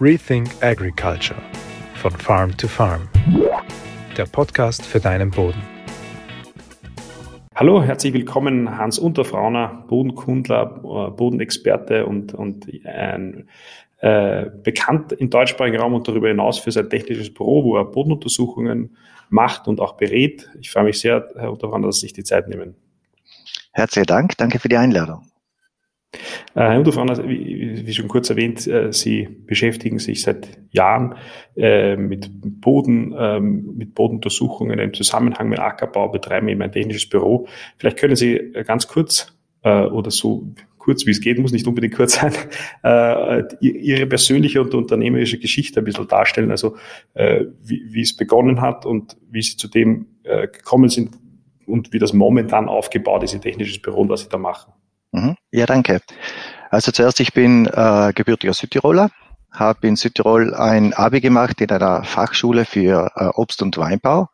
Rethink Agriculture von Farm to Farm. Der Podcast für deinen Boden. Hallo, herzlich willkommen, Hans Unterfrauner, Bodenkundler, äh, Bodenexperte und, und ein äh, bekannt im deutschsprachigen Raum und darüber hinaus für sein technisches Büro, wo er Bodenuntersuchungen macht und auch berät. Ich freue mich sehr, Herr Unterfrauner, dass Sie sich die Zeit nehmen. Herzlichen Dank, danke für die Einladung. Äh, Herr Unterfrauner, wie, wie, schon kurz erwähnt, äh, Sie beschäftigen sich seit Jahren äh, mit Boden, ähm, mit Bodenuntersuchungen im Zusammenhang mit Ackerbau, betreiben eben ein technisches Büro. Vielleicht können Sie äh, ganz kurz äh, oder so kurz wie es geht, muss nicht unbedingt kurz sein, äh, Ihre persönliche und unternehmerische Geschichte ein bisschen darstellen, also äh, wie, es begonnen hat und wie Sie zu dem äh, gekommen sind und wie das momentan aufgebaut ist, Ihr technisches Büro und was Sie da machen. Mhm. Ja, danke. Also zuerst, ich bin äh, gebürtiger Südtiroler, habe in Südtirol ein Abi gemacht in einer Fachschule für äh, Obst- und Weinbau.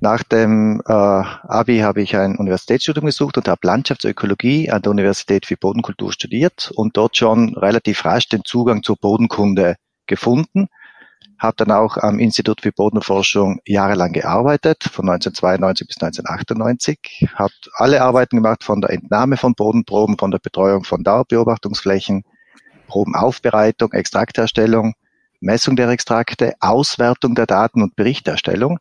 Nach dem äh, Abi habe ich ein Universitätsstudium gesucht und habe Landschaftsökologie an der Universität für Bodenkultur studiert und dort schon relativ rasch den Zugang zur Bodenkunde gefunden habe dann auch am Institut für Bodenforschung jahrelang gearbeitet, von 1992 bis 1998, habe alle Arbeiten gemacht von der Entnahme von Bodenproben, von der Betreuung von Dauerbeobachtungsflächen, Probenaufbereitung, Extraktherstellung, Messung der Extrakte, Auswertung der Daten und Berichterstellung.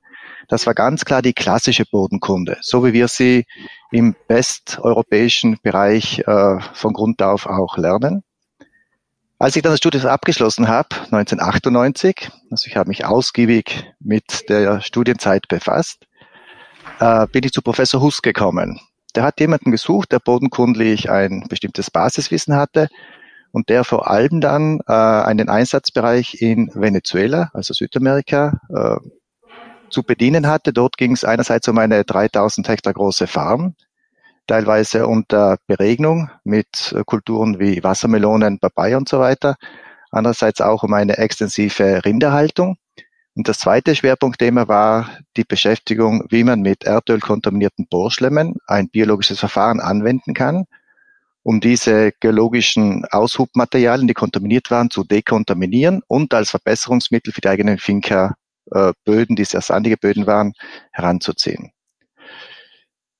Das war ganz klar die klassische Bodenkunde, so wie wir sie im westeuropäischen Bereich äh, von Grund auf auch lernen. Als ich dann das Studium abgeschlossen habe, 1998, also ich habe mich ausgiebig mit der Studienzeit befasst, äh, bin ich zu Professor Huss gekommen. Der hat jemanden gesucht, der bodenkundlich ein bestimmtes Basiswissen hatte und der vor allem dann äh, einen Einsatzbereich in Venezuela, also Südamerika, äh, zu bedienen hatte. Dort ging es einerseits um eine 3000 Hektar große Farm, teilweise unter Beregnung mit äh, Kulturen wie Wassermelonen, Papaya und so weiter. Andererseits auch um eine extensive Rinderhaltung. Und das zweite Schwerpunktthema war die Beschäftigung, wie man mit Erdöl kontaminierten Bohrschlemmen ein biologisches Verfahren anwenden kann, um diese geologischen Aushubmaterialien, die kontaminiert waren, zu dekontaminieren und als Verbesserungsmittel für die eigenen Finca äh, Böden, die sehr sandige Böden waren, heranzuziehen.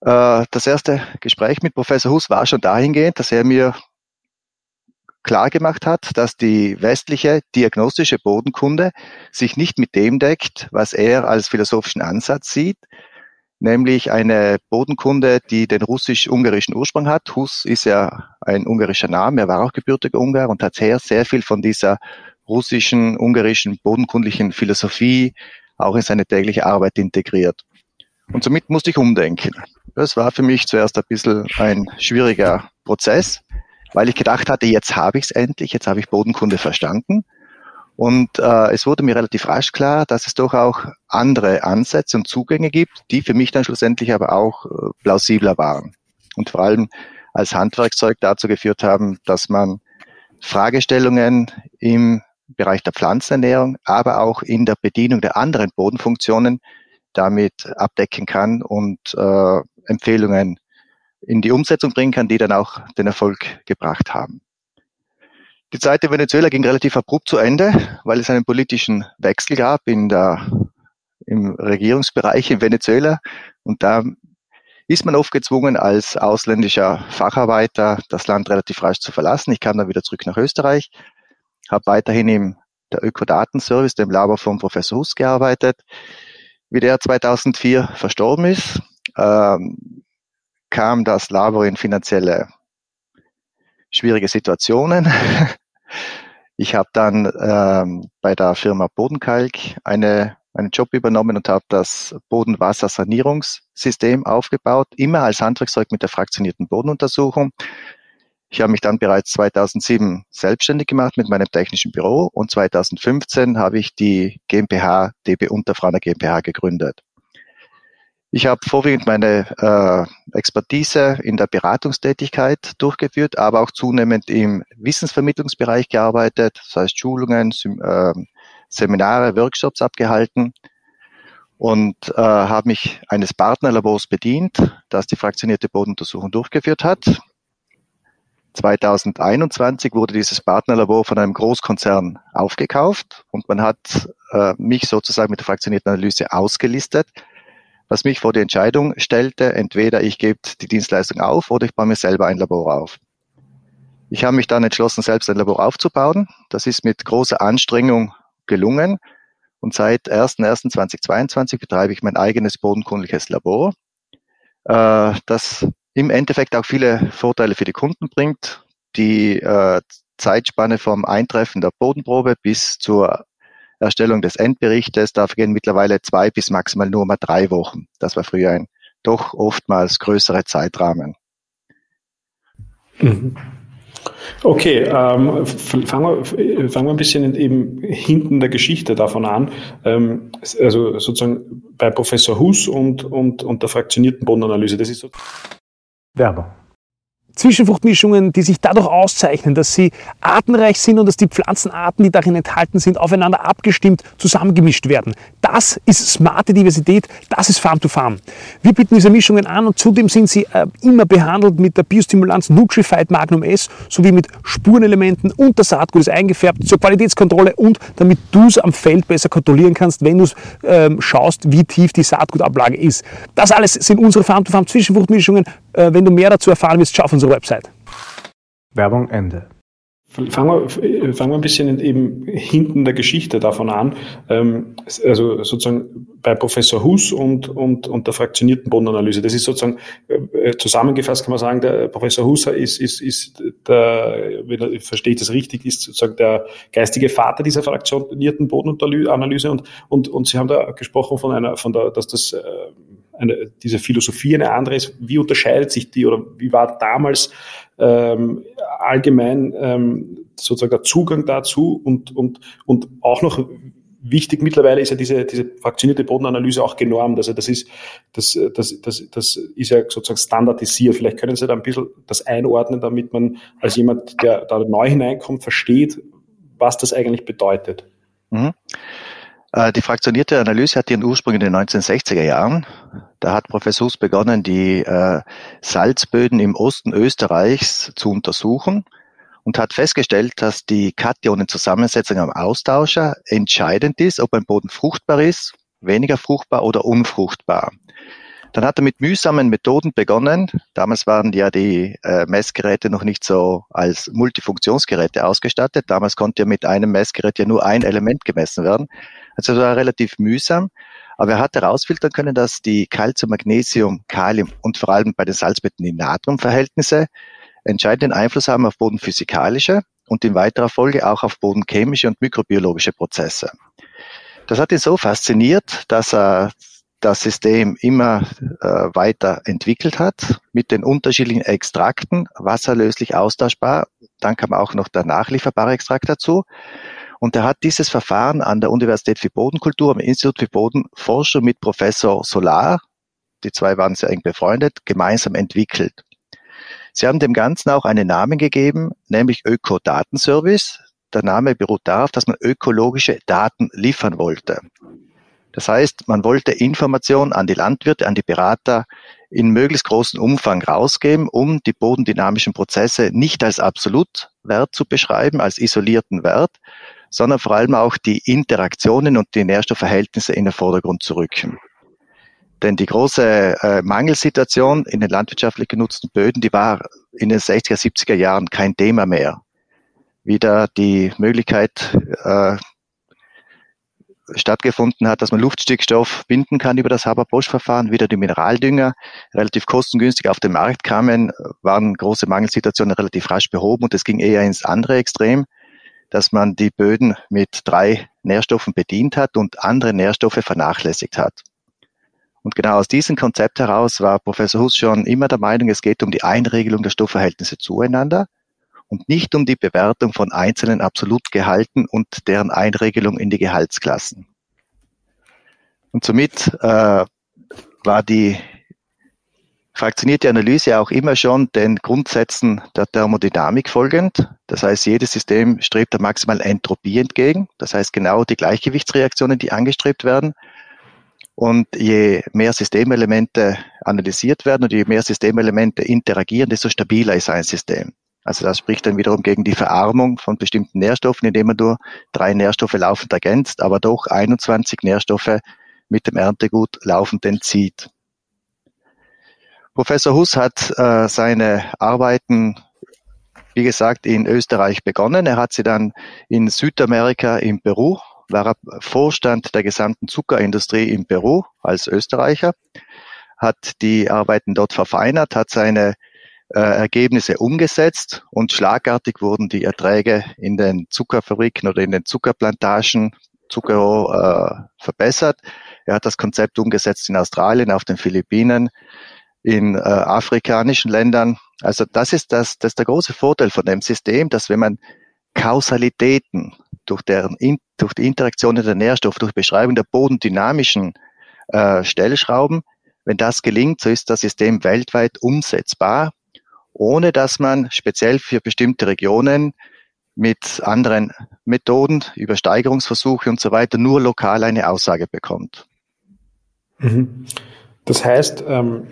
Äh, das erste Gespräch mit Professor Hus war schon dahingehend, dass er mir klar gemacht hat, dass die westliche diagnostische Bodenkunde sich nicht mit dem deckt, was er als philosophischen Ansatz sieht, nämlich eine Bodenkunde, die den russisch-ungarischen Ursprung hat. Hus ist ja ein ungarischer Name, er war auch gebürtiger Ungar und hat sehr, sehr viel von dieser russischen, ungarischen, bodenkundlichen Philosophie auch in seine tägliche Arbeit integriert. Und somit musste ich umdenken. Das war für mich zuerst ein bisschen ein schwieriger Prozess, weil ich gedacht hatte, jetzt habe ich es endlich, jetzt habe ich Bodenkunde verstanden. Und äh, es wurde mir relativ rasch klar, dass es doch auch andere Ansätze und Zugänge gibt, die für mich dann schlussendlich aber auch äh, plausibler waren. Und vor allem als Handwerkzeug dazu geführt haben, dass man Fragestellungen im Bereich der Pflanzenernährung, aber auch in der Bedienung der anderen Bodenfunktionen damit abdecken kann und äh, Empfehlungen in die Umsetzung bringen kann, die dann auch den Erfolg gebracht haben. Die Zeit in Venezuela ging relativ abrupt zu Ende, weil es einen politischen Wechsel gab in der, im Regierungsbereich in Venezuela. Und da ist man oft gezwungen, als ausländischer Facharbeiter das Land relativ rasch zu verlassen. Ich kam dann wieder zurück nach Österreich, habe weiterhin im der Ökodatenservice, dem Labor von Professor Huss gearbeitet. Wie der 2004 verstorben ist, ähm, kam das Labor in finanzielle schwierige Situationen. Ich habe dann ähm, bei der Firma Bodenkalk eine, einen Job übernommen und habe das Bodenwassersanierungssystem aufgebaut, immer als Handwerkszeug mit der fraktionierten Bodenuntersuchung. Ich habe mich dann bereits 2007 selbstständig gemacht mit meinem technischen Büro und 2015 habe ich die GmbH DB Unterfraner GmbH gegründet. Ich habe vorwiegend meine äh, Expertise in der Beratungstätigkeit durchgeführt, aber auch zunehmend im Wissensvermittlungsbereich gearbeitet, das heißt Schulungen, äh, Seminare, Workshops abgehalten und äh, habe mich eines Partnerlabors bedient, das die fraktionierte Bodenuntersuchung durchgeführt hat. 2021 wurde dieses Partnerlabor von einem Großkonzern aufgekauft und man hat äh, mich sozusagen mit der fraktionierten Analyse ausgelistet, was mich vor die Entscheidung stellte, entweder ich gebe die Dienstleistung auf oder ich baue mir selber ein Labor auf. Ich habe mich dann entschlossen, selbst ein Labor aufzubauen. Das ist mit großer Anstrengung gelungen. Und seit 01.01.2022 betreibe ich mein eigenes bodenkundliches Labor, äh, das im Endeffekt auch viele Vorteile für die Kunden bringt. Die äh, Zeitspanne vom Eintreffen der Bodenprobe bis zur Erstellung des Endberichtes, da vergehen mittlerweile zwei bis maximal nur mal drei Wochen. Das war früher ein doch oftmals größere Zeitrahmen. Mhm. Okay, ähm, fangen, wir, fangen wir ein bisschen eben hinten der Geschichte davon an. Ähm, also sozusagen bei Professor Hus und, und, und der fraktionierten Bodenanalyse. Das ist so Werbung. Zwischenfruchtmischungen, die sich dadurch auszeichnen, dass sie artenreich sind und dass die Pflanzenarten, die darin enthalten sind, aufeinander abgestimmt zusammengemischt werden. Das ist smarte Diversität, das ist Farm to Farm. Wir bieten diese Mischungen an und zudem sind sie äh, immer behandelt mit der Biostimulanz Nutrified Magnum S sowie mit Spurenelementen und der Saatgut ist eingefärbt zur Qualitätskontrolle und damit du es am Feld besser kontrollieren kannst, wenn du ähm, schaust, wie tief die Saatgutablage ist. Das alles sind unsere Farm to Farm Zwischenfruchtmischungen. Äh, wenn du mehr dazu erfahren willst, schau auf unsere Website. Werbung Ende. Fangen wir, fangen wir ein bisschen eben hinten der Geschichte davon an. Ähm, also sozusagen bei Professor Hus und, und, und der fraktionierten Bodenanalyse. Das ist sozusagen äh, zusammengefasst kann man sagen, der Professor Husser ist, ist, ist der, wenn ich verstehe das richtig, ist sozusagen der geistige Vater dieser fraktionierten Bodenanalyse und, und, und Sie haben da gesprochen von einer, von der, dass das äh, eine, diese Philosophie eine andere ist. Wie unterscheidet sich die oder wie war damals ähm, allgemein ähm, sozusagen der Zugang dazu und, und, und auch noch wichtig mittlerweile ist ja diese, diese fraktionierte Bodenanalyse auch genormt. Also das ist, das, das, das, das ist ja sozusagen standardisiert. Vielleicht können Sie da ein bisschen das einordnen, damit man als jemand, der da neu hineinkommt, versteht, was das eigentlich bedeutet. Mhm. Äh, die fraktionierte Analyse hat ihren Ursprung in den 1960er Jahren. Da hat Professor Hus begonnen, die äh, Salzböden im Osten Österreichs zu untersuchen und hat festgestellt, dass die Kationenzusammensetzung am Austauscher entscheidend ist, ob ein Boden fruchtbar ist, weniger fruchtbar oder unfruchtbar. Dann hat er mit mühsamen Methoden begonnen. Damals waren ja die äh, Messgeräte noch nicht so als Multifunktionsgeräte ausgestattet. Damals konnte ja mit einem Messgerät ja nur ein Element gemessen werden. Also es war relativ mühsam. Aber er hat herausfiltern können, dass die Calcium, Magnesium, Kalium und vor allem bei den Salzbetten die Natriumverhältnisse entscheidenden Einfluss haben auf bodenphysikalische und in weiterer Folge auch auf bodenchemische und mikrobiologische Prozesse. Das hat ihn so fasziniert, dass er das System immer äh, weiter entwickelt hat mit den unterschiedlichen Extrakten, wasserlöslich austauschbar. Dann kam auch noch der nachlieferbare Extrakt dazu. Und er hat dieses Verfahren an der Universität für Bodenkultur, am Institut für Bodenforschung mit Professor Solar, die zwei waren sehr eng befreundet, gemeinsam entwickelt. Sie haben dem Ganzen auch einen Namen gegeben, nämlich Ökodatenservice. Der Name beruht darauf, dass man ökologische Daten liefern wollte. Das heißt, man wollte Informationen an die Landwirte, an die Berater in möglichst großem Umfang rausgeben, um die bodendynamischen Prozesse nicht als Absolutwert zu beschreiben, als isolierten Wert, sondern vor allem auch die Interaktionen und die Nährstoffverhältnisse in den Vordergrund zu rücken. Denn die große äh, Mangelsituation in den landwirtschaftlich genutzten Böden, die war in den 60er, 70er Jahren kein Thema mehr. Wieder die Möglichkeit äh, stattgefunden hat, dass man Luftstickstoff binden kann über das Haber-Bosch-Verfahren, wieder die Mineraldünger relativ kostengünstig auf den Markt kamen, waren große Mangelsituationen relativ rasch behoben und es ging eher ins andere Extrem, dass man die Böden mit drei Nährstoffen bedient hat und andere Nährstoffe vernachlässigt hat. Und genau aus diesem Konzept heraus war Professor Huss schon immer der Meinung, es geht um die Einregelung der Stoffverhältnisse zueinander und nicht um die Bewertung von einzelnen Absolutgehalten und deren Einregelung in die Gehaltsklassen. Und somit äh, war die fraktionierte Analyse auch immer schon den Grundsätzen der Thermodynamik folgend. Das heißt, jedes System strebt der maximalen Entropie entgegen. Das heißt, genau die Gleichgewichtsreaktionen, die angestrebt werden. Und je mehr Systemelemente analysiert werden und je mehr Systemelemente interagieren, desto stabiler ist ein System. Also das spricht dann wiederum gegen die Verarmung von bestimmten Nährstoffen, indem man nur drei Nährstoffe laufend ergänzt, aber doch 21 Nährstoffe mit dem Erntegut laufend entzieht. Professor Huss hat äh, seine Arbeiten, wie gesagt, in Österreich begonnen. Er hat sie dann in Südamerika in Peru, war er Vorstand der gesamten Zuckerindustrie in Peru als Österreicher, hat die Arbeiten dort verfeinert, hat seine äh, Ergebnisse umgesetzt und schlagartig wurden die Erträge in den Zuckerfabriken oder in den Zuckerplantagen Zucker äh, verbessert. Er hat das Konzept umgesetzt in Australien, auf den Philippinen, in äh, afrikanischen Ländern. Also das ist das, das ist der große Vorteil von dem System, dass wenn man Kausalitäten durch, deren, durch die Interaktion der Nährstoffe, durch Beschreibung der bodendynamischen äh, Stellschrauben, wenn das gelingt, so ist das System weltweit umsetzbar, ohne dass man speziell für bestimmte Regionen mit anderen Methoden, Übersteigerungsversuche und so weiter nur lokal eine Aussage bekommt. Mhm. Das heißt, ähm,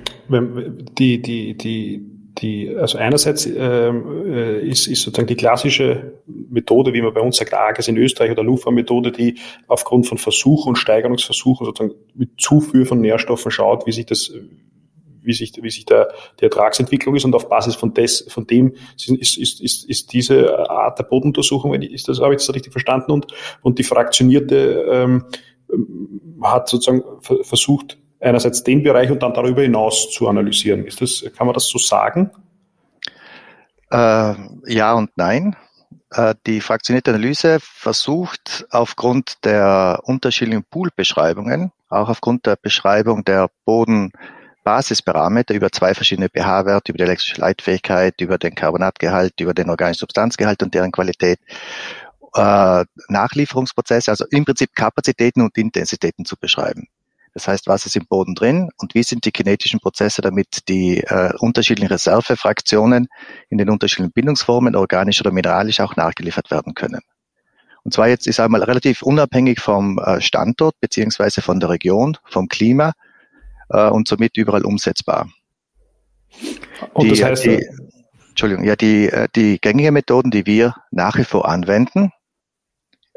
die, die, die, die, also einerseits ähm, äh, ist, ist sozusagen die klassische Methode, wie man bei uns sagt, AGES in Österreich oder LUFA-Methode, die aufgrund von Versuchen und Steigerungsversuchen sozusagen mit Zufuhr von Nährstoffen schaut, wie sich das wie sich, wie sich der, die Ertragsentwicklung ist und auf Basis von, des, von dem ist, ist, ist, ist diese Art der Bodenuntersuchung, ist das, habe ich das richtig verstanden? Und, und die fraktionierte ähm, hat sozusagen versucht, einerseits den Bereich und dann darüber hinaus zu analysieren. Ist das, kann man das so sagen? Äh, ja und nein. Äh, die fraktionierte Analyse versucht aufgrund der unterschiedlichen Poolbeschreibungen, auch aufgrund der Beschreibung der Bodenbasisparameter über zwei verschiedene pH-Werte, über die elektrische Leitfähigkeit, über den Carbonatgehalt, über den organischen Substanzgehalt und deren Qualität, äh, Nachlieferungsprozesse, also im Prinzip Kapazitäten und Intensitäten zu beschreiben. Das heißt, was ist im Boden drin und wie sind die kinetischen Prozesse, damit die äh, unterschiedlichen Reservefraktionen in den unterschiedlichen Bindungsformen, organisch oder mineralisch, auch nachgeliefert werden können. Und zwar jetzt ist einmal relativ unabhängig vom äh, Standort beziehungsweise von der Region, vom Klima äh, und somit überall umsetzbar. Und die, das heißt, die, Entschuldigung, ja, die, äh, die gängigen Methoden, die wir nach wie vor anwenden,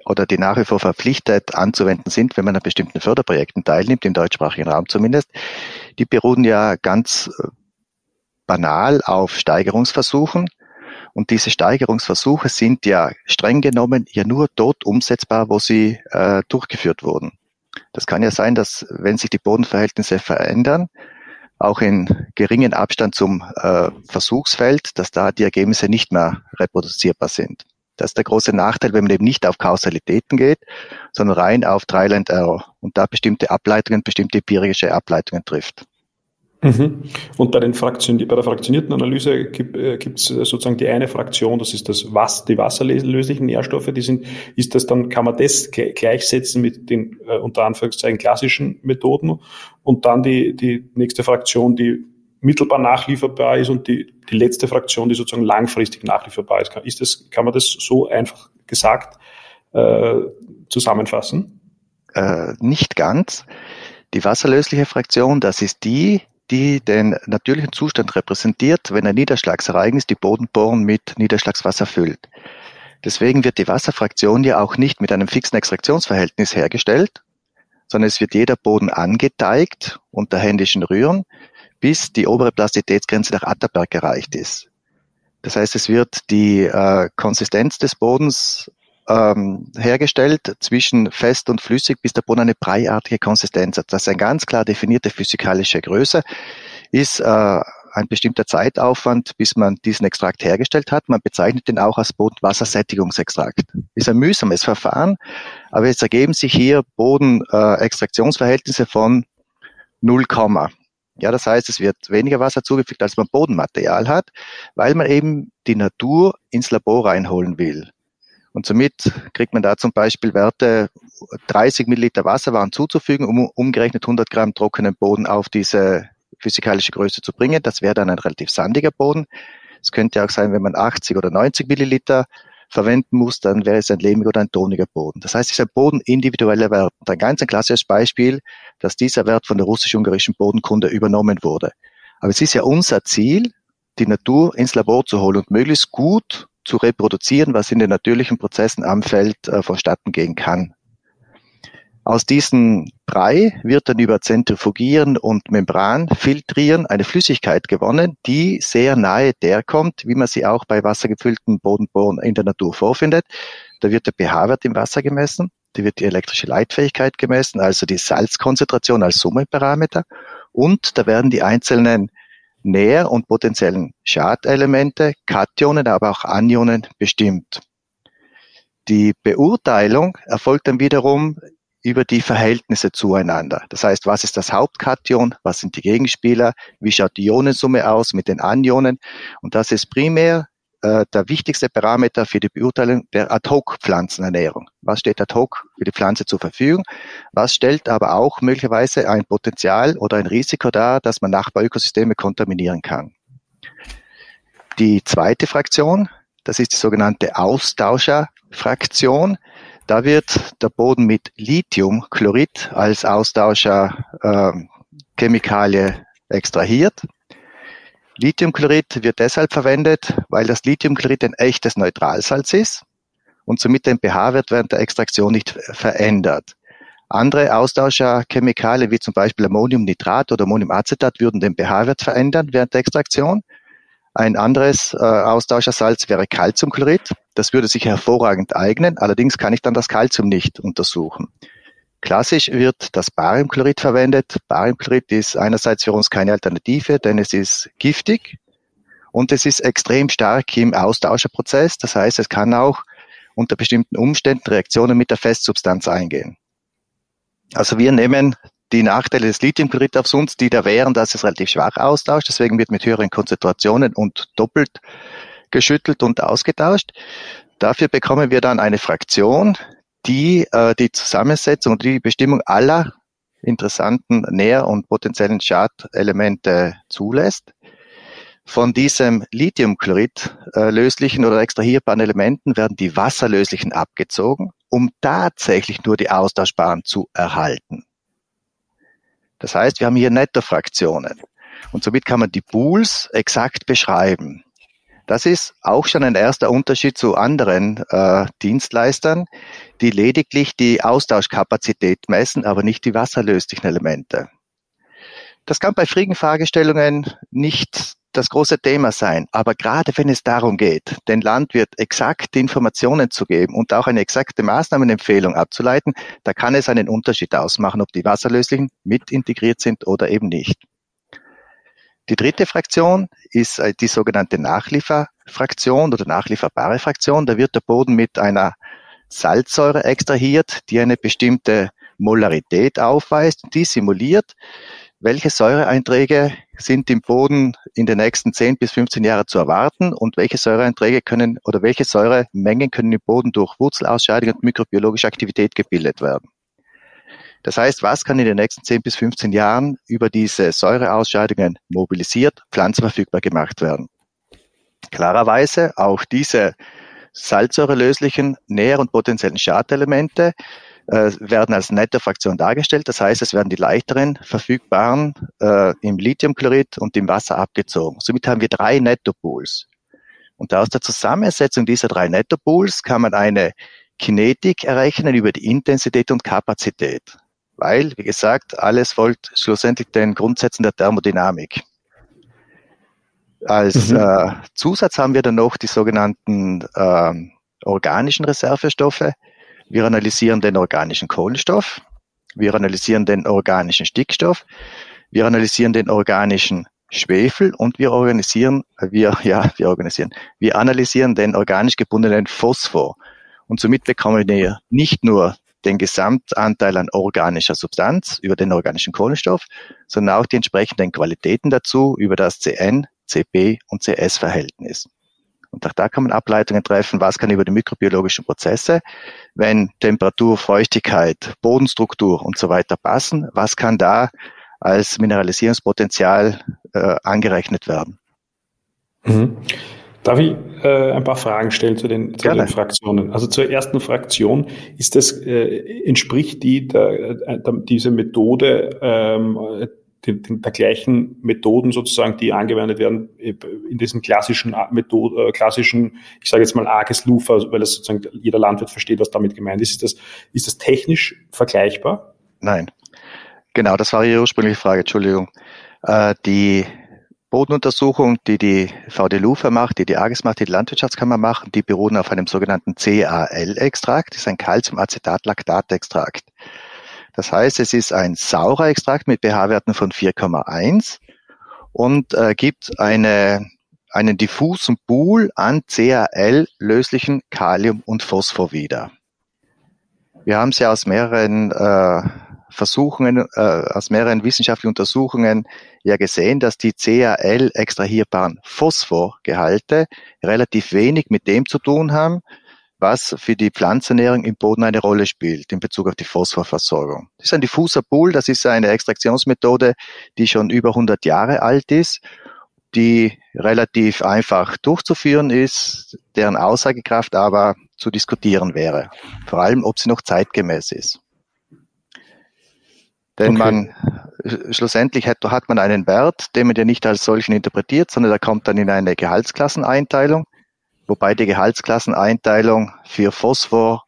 oder die nach wie vor verpflichtet anzuwenden sind, wenn man an bestimmten Förderprojekten teilnimmt, im deutschsprachigen Raum zumindest, die beruhen ja ganz äh, banal auf Steigerungsversuchen. Und diese Steigerungsversuche sind ja streng genommen ja nur dort umsetzbar, wo sie äh, durchgeführt wurden. Das kann ja sein, dass wenn sich die Bodenverhältnisse verändern, auch in geringen Abstand zum äh, Versuchsfeld, dass da die Ergebnisse nicht mehr reproduzierbar sind. Das ist der große Nachteil, wenn man eben nicht auf Kausalitäten geht, sondern rein auf Trial Error und da bestimmte Ableitungen, bestimmte empirische Ableitungen trifft. Mhm. Und bei, den Fraktion, bei der fraktionierten Analyse gibt es äh, sozusagen die eine Fraktion, das ist das was, die wasserlöslichen Nährstoffe, die sind, ist das dann, kann man das gleichsetzen mit den äh, unter Anführungszeichen klassischen Methoden und dann die, die nächste Fraktion, die mittelbar nachlieferbar ist und die, die letzte Fraktion, die sozusagen langfristig nachlieferbar ist. Ist das, kann man das so einfach gesagt äh, zusammenfassen? Äh, nicht ganz. Die wasserlösliche Fraktion, das ist die, die den natürlichen Zustand repräsentiert, wenn ein Niederschlagsereignis die Bodenbohren mit Niederschlagswasser füllt. Deswegen wird die Wasserfraktion ja auch nicht mit einem fixen Extraktionsverhältnis hergestellt, sondern es wird jeder Boden angeteigt unter händischen Rühren, bis die obere Plastizitätsgrenze nach Atterberg erreicht ist. Das heißt, es wird die äh, Konsistenz des Bodens ähm, hergestellt zwischen fest und flüssig, bis der Boden eine breiartige Konsistenz hat. Das ist eine ganz klar definierte physikalische Größe, ist äh, ein bestimmter Zeitaufwand, bis man diesen Extrakt hergestellt hat. Man bezeichnet den auch als Bodenwassersättigungsextrakt. Ist ein mühsames Verfahren, aber jetzt ergeben sich hier Bodenextraktionsverhältnisse äh, von 0, ja, das heißt, es wird weniger Wasser zugefügt, als man Bodenmaterial hat, weil man eben die Natur ins Labor reinholen will. Und somit kriegt man da zum Beispiel Werte, 30 Milliliter Wasser waren zuzufügen, um umgerechnet 100 Gramm trockenen Boden auf diese physikalische Größe zu bringen. Das wäre dann ein relativ sandiger Boden. Es könnte auch sein, wenn man 80 oder 90 Milliliter verwenden muss, dann wäre es ein lehmiger oder ein toniger Boden. Das heißt, dieser Boden individueller Wert. Ein ganz ein klassisches Beispiel, dass dieser Wert von der russisch-ungarischen Bodenkunde übernommen wurde. Aber es ist ja unser Ziel, die Natur ins Labor zu holen und möglichst gut zu reproduzieren, was in den natürlichen Prozessen am Feld äh, vonstatten gehen kann. Aus diesem Brei wird dann über Zentrifugieren und Membranfiltrieren eine Flüssigkeit gewonnen, die sehr nahe der kommt, wie man sie auch bei wassergefüllten Bodenbohren in der Natur vorfindet. Da wird der pH-Wert im Wasser gemessen, da wird die elektrische Leitfähigkeit gemessen, also die Salzkonzentration als Summenparameter und da werden die einzelnen Nähr- und potenziellen Schadelemente, Kationen, aber auch Anionen bestimmt. Die Beurteilung erfolgt dann wiederum über die Verhältnisse zueinander. Das heißt, was ist das Hauptkation, was sind die Gegenspieler, wie schaut die Ionensumme aus mit den Anionen. Und das ist primär äh, der wichtigste Parameter für die Beurteilung der Ad-Hoc-Pflanzenernährung. Was steht ad hoc für die Pflanze zur Verfügung? Was stellt aber auch möglicherweise ein Potenzial oder ein Risiko dar, dass man Nachbarökosysteme kontaminieren kann? Die zweite Fraktion, das ist die sogenannte Austauscherfraktion. Da wird der Boden mit Lithiumchlorid als Austauscherchemikalie äh, extrahiert. Lithiumchlorid wird deshalb verwendet, weil das Lithiumchlorid ein echtes Neutralsalz ist und somit den pH-Wert während der Extraktion nicht verändert. Andere Austauscherchemikalien wie zum Beispiel Ammoniumnitrat oder Ammoniumacetat würden den pH-Wert verändern während der Extraktion. Ein anderes äh, Austauschersalz wäre Calciumchlorid. Das würde sich hervorragend eignen. Allerdings kann ich dann das Calcium nicht untersuchen. Klassisch wird das Bariumchlorid verwendet. Bariumchlorid ist einerseits für uns keine Alternative, denn es ist giftig und es ist extrem stark im Austauscherprozess. Das heißt, es kann auch unter bestimmten Umständen Reaktionen mit der Festsubstanz eingehen. Also wir nehmen die Nachteile des Lithiumchlorid auf uns, die da wären, dass es relativ schwach austauscht. Deswegen wird mit höheren Konzentrationen und doppelt geschüttelt und ausgetauscht. Dafür bekommen wir dann eine Fraktion, die äh, die Zusammensetzung und die Bestimmung aller interessanten Nähr- und potenziellen Schadelemente zulässt. Von diesem Lithiumchlorid äh, löslichen oder extrahierbaren Elementen werden die wasserlöslichen abgezogen, um tatsächlich nur die austauschbaren zu erhalten. Das heißt, wir haben hier Nettofraktionen und somit kann man die Pools exakt beschreiben. Das ist auch schon ein erster Unterschied zu anderen äh, Dienstleistern, die lediglich die Austauschkapazität messen, aber nicht die wasserlöslichen Elemente. Das kann bei schwierigen Fragestellungen nicht das große Thema sein. Aber gerade wenn es darum geht, den Landwirt exakte Informationen zu geben und auch eine exakte Maßnahmenempfehlung abzuleiten, da kann es einen Unterschied ausmachen, ob die wasserlöslichen mit integriert sind oder eben nicht. Die dritte Fraktion ist äh, die sogenannte Nachlieferfraktion oder nachlieferbare Fraktion. Da wird der Boden mit einer Salzsäure extrahiert, die eine bestimmte Molarität aufweist. Die simuliert, welche Säureeinträge sind im Boden in den nächsten 10 bis 15 Jahren zu erwarten und welche Säureeinträge können oder welche Säuremengen können im Boden durch Wurzelausscheidung und mikrobiologische Aktivität gebildet werden. Das heißt, was kann in den nächsten 10 bis 15 Jahren über diese Säureausscheidungen mobilisiert, pflanzenverfügbar gemacht werden? Klarerweise auch diese salzsäurelöslichen Nähr- und potenziellen Schadelemente äh, werden als Nettofraktion dargestellt. Das heißt, es werden die leichteren verfügbaren äh, im Lithiumchlorid und im Wasser abgezogen. Somit haben wir drei Nettopools. Und aus der Zusammensetzung dieser drei Nettopools kann man eine Kinetik errechnen über die Intensität und Kapazität weil, wie gesagt, alles folgt schlussendlich den Grundsätzen der Thermodynamik. Als mhm. äh, Zusatz haben wir dann noch die sogenannten äh, organischen Reservestoffe. Wir analysieren den organischen Kohlenstoff, wir analysieren den organischen Stickstoff, wir analysieren den organischen Schwefel und wir organisieren, wir, ja, wir organisieren, wir analysieren den organisch gebundenen Phosphor. Und somit bekommen wir nicht nur den Gesamtanteil an organischer Substanz über den organischen Kohlenstoff, sondern auch die entsprechenden Qualitäten dazu über das CN, CP und CS-Verhältnis. Und auch da kann man Ableitungen treffen, was kann über die mikrobiologischen Prozesse, wenn Temperatur, Feuchtigkeit, Bodenstruktur und so weiter passen, was kann da als Mineralisierungspotenzial äh, angerechnet werden. Mhm. Darf ich äh, ein paar Fragen stellen zu den, zu den Fraktionen? Also zur ersten Fraktion ist das äh, entspricht die der, äh, der, diese Methode ähm, den, den, der gleichen Methoden sozusagen, die angewendet werden in diesen klassischen Methoden, äh, klassischen, ich sage jetzt mal Arges Lufa, weil das sozusagen jeder Landwirt versteht, was damit gemeint ist. Ist das, ist das technisch vergleichbar? Nein. Genau, das war Ihre ursprüngliche Frage, Entschuldigung. Äh, die Bodenuntersuchung, die die VD Lufa macht, die die AGES macht, die die Landwirtschaftskammer macht, die beruhen auf einem sogenannten CAL-Extrakt. Das ist ein Calciumacetat-Lactat-Extrakt. Das heißt, es ist ein saurer Extrakt mit pH-Werten von 4,1 und äh, gibt eine, einen diffusen Pool an CAL-löslichen Kalium und Phosphor wieder. Wir haben es ja aus mehreren äh, Versuchungen, äh, aus mehreren wissenschaftlichen Untersuchungen ja gesehen, dass die CAL extrahierbaren Phosphorgehalte relativ wenig mit dem zu tun haben, was für die Pflanzenernährung im Boden eine Rolle spielt in Bezug auf die Phosphorversorgung. Das ist ein diffuser Pool, das ist eine Extraktionsmethode, die schon über 100 Jahre alt ist, die relativ einfach durchzuführen ist, deren Aussagekraft aber zu diskutieren wäre. Vor allem, ob sie noch zeitgemäß ist. Denn okay. man schlussendlich hat, hat man einen Wert, den man ja nicht als solchen interpretiert, sondern der kommt dann in eine Gehaltsklasseneinteilung, wobei die Gehaltsklasseneinteilung für Phosphor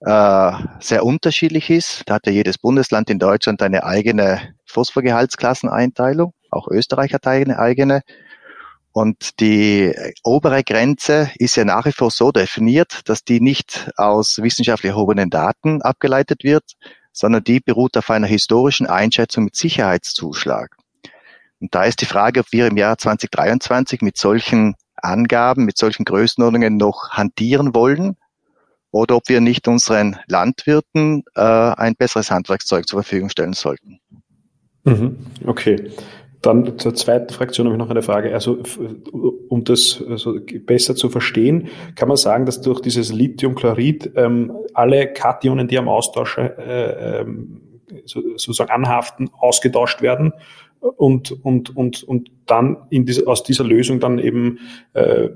äh, sehr unterschiedlich ist. Da hat ja jedes Bundesland in Deutschland eine eigene Phosphorgehaltsklasseneinteilung, auch Österreich hat eine eigene. Und die obere Grenze ist ja nach wie vor so definiert, dass die nicht aus wissenschaftlich erhobenen Daten abgeleitet wird, sondern die beruht auf einer historischen Einschätzung mit Sicherheitszuschlag. Und da ist die Frage, ob wir im Jahr 2023 mit solchen Angaben, mit solchen Größenordnungen noch hantieren wollen oder ob wir nicht unseren Landwirten äh, ein besseres Handwerkszeug zur Verfügung stellen sollten. Mhm. Okay. Dann zur zweiten Fraktion habe ich noch eine Frage. Also, um das also besser zu verstehen, kann man sagen, dass durch dieses Lithiumchlorid ähm, alle Kationen, die am Austausch äh, so, sozusagen anhaften, ausgetauscht werden und, und, und, und dann in diese, aus dieser Lösung dann eben äh,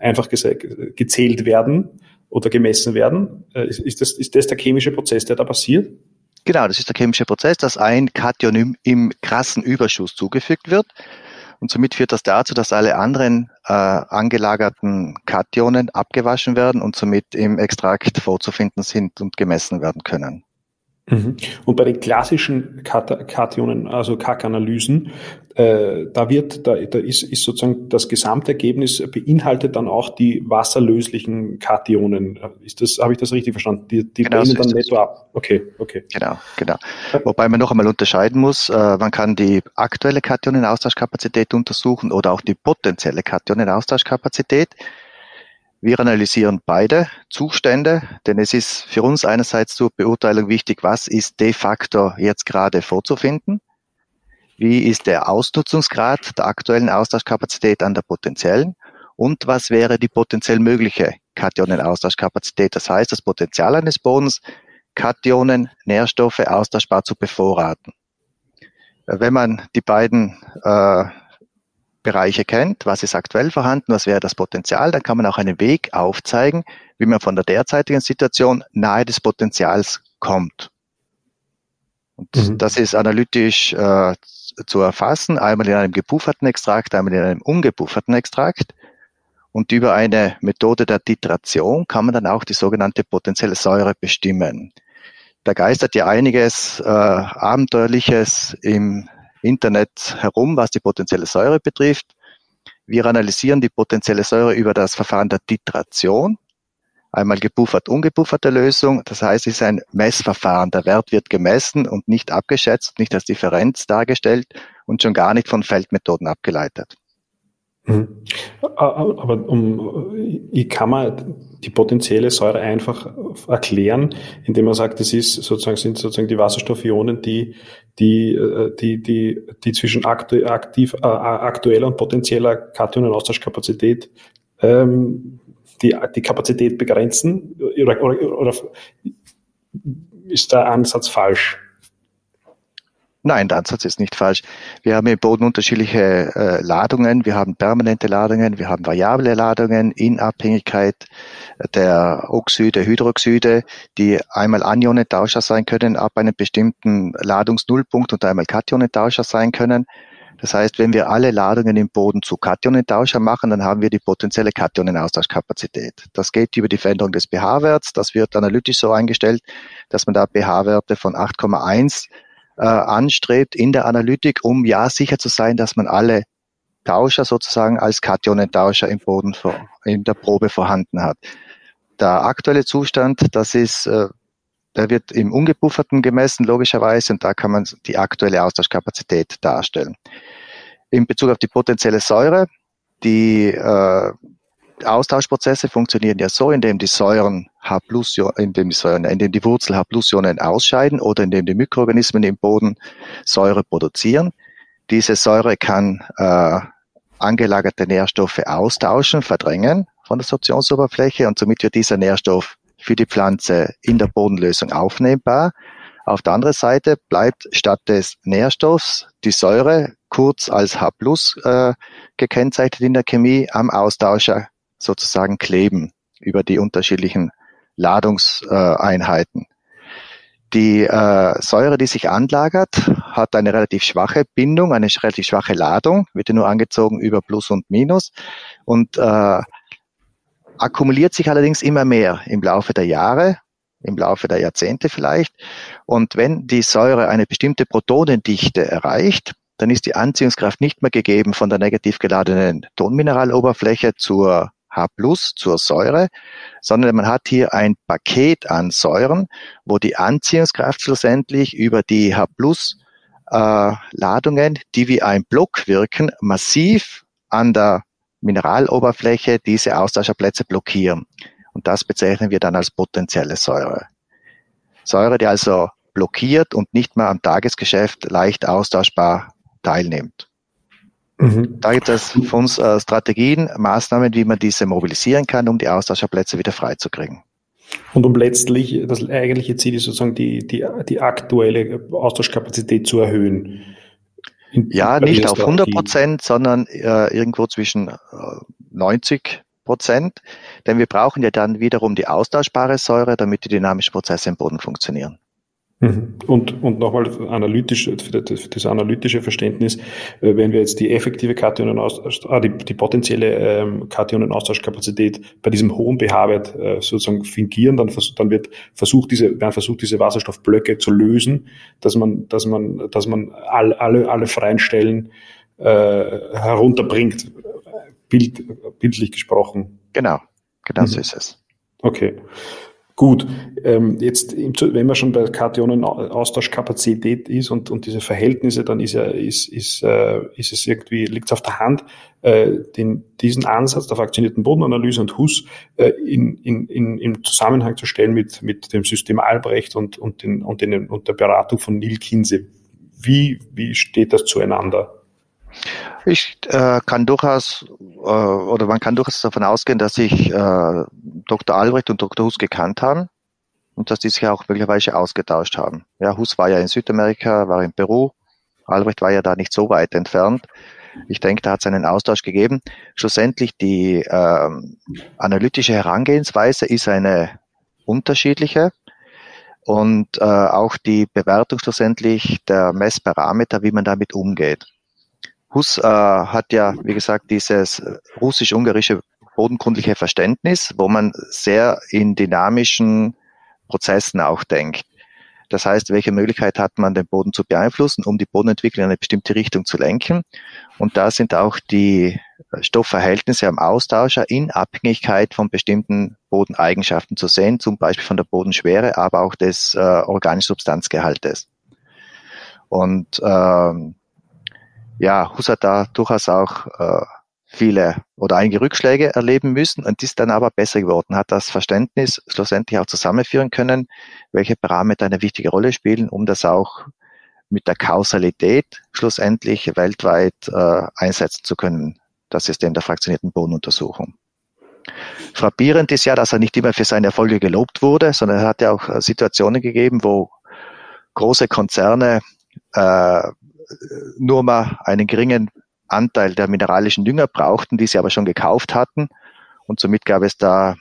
einfach gezählt werden oder gemessen werden. Äh, ist, ist, das, ist das der chemische Prozess, der da passiert? Genau, das ist der chemische Prozess, dass ein Kation im, im krassen Überschuss zugefügt wird. Und somit führt das dazu, dass alle anderen äh, angelagerten Kationen abgewaschen werden und somit im Extrakt vorzufinden sind und gemessen werden können. Mhm. Und bei den klassischen Kationen, also Kack-Analysen, äh, da wird, da, da ist, ist sozusagen das Gesamtergebnis beinhaltet dann auch die wasserlöslichen Kationen. Ist das, habe ich das richtig verstanden? Die, die genau, so dann netto ab. Okay, okay. Genau, genau. Wobei man noch einmal unterscheiden muss, äh, man kann die aktuelle Kationenaustauschkapazität untersuchen oder auch die potenzielle Kationenaustauschkapazität. Wir analysieren beide Zustände, denn es ist für uns einerseits zur Beurteilung wichtig, was ist de facto jetzt gerade vorzufinden, wie ist der Ausnutzungsgrad der aktuellen Austauschkapazität an der potenziellen? Und was wäre die potenziell mögliche Kationenaustauschkapazität, das heißt das Potenzial eines Bodens, Kationen, Nährstoffe austauschbar zu bevorraten. Wenn man die beiden äh, Bereiche kennt, was ist aktuell vorhanden, was wäre das Potenzial, dann kann man auch einen Weg aufzeigen, wie man von der derzeitigen Situation nahe des Potenzials kommt. Und mhm. das ist analytisch äh, zu erfassen, einmal in einem gepufferten Extrakt, einmal in einem ungepufferten Extrakt. Und über eine Methode der Titration kann man dann auch die sogenannte potenzielle Säure bestimmen. Da geistert ja einiges äh, Abenteuerliches im Internet herum, was die potenzielle Säure betrifft. Wir analysieren die potenzielle Säure über das Verfahren der Titration. Einmal gepuffert, ungepufferte Lösung. Das heißt, es ist ein Messverfahren. Der Wert wird gemessen und nicht abgeschätzt, nicht als Differenz dargestellt und schon gar nicht von Feldmethoden abgeleitet. Mhm. Aber um, ich kann man die potenzielle Säure einfach erklären, indem man sagt, das ist sozusagen, sind sozusagen die Wasserstoffionen, die, die, äh, die, die, die zwischen aktu aktiv, äh, aktueller und potenzieller Kationenaustauschkapazität ähm, die, die Kapazität begrenzen? Oder, oder, oder ist der Ansatz falsch? Nein, der Ansatz ist nicht falsch. Wir haben im Boden unterschiedliche äh, Ladungen. Wir haben permanente Ladungen, wir haben variable Ladungen in Abhängigkeit der Oxide, Hydroxide, die einmal Anionentauscher sein können ab einem bestimmten Ladungsnullpunkt und einmal Kationentauscher sein können. Das heißt, wenn wir alle Ladungen im Boden zu Kationentauscher machen, dann haben wir die potenzielle Kationenaustauschkapazität. Das geht über die Veränderung des pH-Werts. Das wird analytisch so eingestellt, dass man da pH-Werte von 8,1 äh, anstrebt in der Analytik, um ja sicher zu sein, dass man alle Tauscher sozusagen als Kationentauscher im Boden vor, in der Probe vorhanden hat. Der aktuelle Zustand, das ist, äh, der wird im Ungebufferten gemessen, logischerweise, und da kann man die aktuelle Austauschkapazität darstellen. In Bezug auf die potenzielle Säure, die äh, Austauschprozesse funktionieren ja so, indem die Säuren H+, indem die Säuren, indem die Wurzel H+-Ionen ausscheiden oder indem die Mikroorganismen im Boden Säure produzieren. Diese Säure kann äh, angelagerte Nährstoffe austauschen, verdrängen von der Sorptionsoberfläche und somit wird dieser Nährstoff für die Pflanze in der Bodenlösung aufnehmbar. Auf der anderen Seite bleibt statt des Nährstoffs die Säure kurz als H äh, gekennzeichnet in der Chemie am Austauscher sozusagen kleben über die unterschiedlichen Ladungseinheiten. Die äh, Säure, die sich anlagert, hat eine relativ schwache Bindung, eine relativ schwache Ladung, wird nur angezogen über Plus und Minus und äh, akkumuliert sich allerdings immer mehr im Laufe der Jahre, im Laufe der Jahrzehnte vielleicht. Und wenn die Säure eine bestimmte Protonendichte erreicht, dann ist die Anziehungskraft nicht mehr gegeben von der negativ geladenen Tonmineraloberfläche zur H zur Säure, sondern man hat hier ein Paket an Säuren, wo die Anziehungskraft schlussendlich über die H äh, Ladungen, die wie ein Block wirken, massiv an der Mineraloberfläche diese Austauscherplätze blockieren. Und das bezeichnen wir dann als potenzielle Säure. Säure, die also blockiert und nicht mehr am Tagesgeschäft leicht austauschbar teilnimmt. Mhm. Da gibt es für uns äh, Strategien, Maßnahmen, wie man diese mobilisieren kann, um die Austauscherplätze wieder freizukriegen. Und um letztlich, das eigentliche Ziel ist sozusagen die, die, die aktuelle Austauschkapazität zu erhöhen. In, ja, nicht auf 100 Prozent, sondern äh, irgendwo zwischen äh, 90 Prozent. Denn wir brauchen ja dann wiederum die austauschbare Säure, damit die dynamischen Prozesse im Boden funktionieren. Mhm. Und, und nochmal analytisch, für das analytische Verständnis, äh, wenn wir jetzt die effektive Kationenaustausch, ah, die, die potenzielle ähm, Kationenaustauschkapazität bei diesem hohen pH-Wert äh, sozusagen fingieren, dann, dann wird versucht, diese, werden versucht, diese Wasserstoffblöcke zu lösen, dass man, dass man, dass man all, alle, alle freien Stellen äh, herunterbringt, bild, bildlich gesprochen. Genau, genau mhm. so ist es. Okay. Gut, ähm, jetzt, wenn man schon bei Kationenaustauschkapazität ist und, und diese Verhältnisse, dann ist ja, ist, ist, äh, ist es irgendwie, liegt es auf der Hand, äh, den, diesen Ansatz der fraktionierten Bodenanalyse und Huss äh, in, in, in, im Zusammenhang zu stellen mit, mit dem System Albrecht und, und, den, und, den, und der Beratung von Neil Kinsey. Wie, wie steht das zueinander? Ich äh, kann durchaus äh, oder man kann durchaus davon ausgehen, dass sich äh, Dr. Albrecht und Dr. Hus gekannt haben und dass die sich auch möglicherweise ausgetauscht haben. Ja, Hus war ja in Südamerika, war in Peru, Albrecht war ja da nicht so weit entfernt. Ich denke, da hat es einen Austausch gegeben. Schlussendlich die ähm, analytische Herangehensweise ist eine unterschiedliche und äh, auch die Bewertung schlussendlich der Messparameter, wie man damit umgeht. Hus äh, hat ja, wie gesagt, dieses russisch-ungarische bodengrundliche Verständnis, wo man sehr in dynamischen Prozessen auch denkt. Das heißt, welche Möglichkeit hat man, den Boden zu beeinflussen, um die Bodenentwicklung in eine bestimmte Richtung zu lenken? Und da sind auch die Stoffverhältnisse am Austauscher in Abhängigkeit von bestimmten Bodeneigenschaften zu sehen, zum Beispiel von der Bodenschwere, aber auch des äh, organischen Substanzgehaltes. Und ähm, ja, Hus hat da durchaus auch äh, viele oder einige Rückschläge erleben müssen und ist dann aber besser geworden, hat das Verständnis schlussendlich auch zusammenführen können, welche Parameter eine wichtige Rolle spielen, um das auch mit der Kausalität schlussendlich weltweit äh, einsetzen zu können, das System der fraktionierten Bodenuntersuchung. Frappierend ist ja, dass er nicht immer für seine Erfolge gelobt wurde, sondern er hat ja auch äh, Situationen gegeben, wo große Konzerne äh, nur mal einen geringen Anteil der mineralischen Dünger brauchten, die sie aber schon gekauft hatten. Und somit gab es da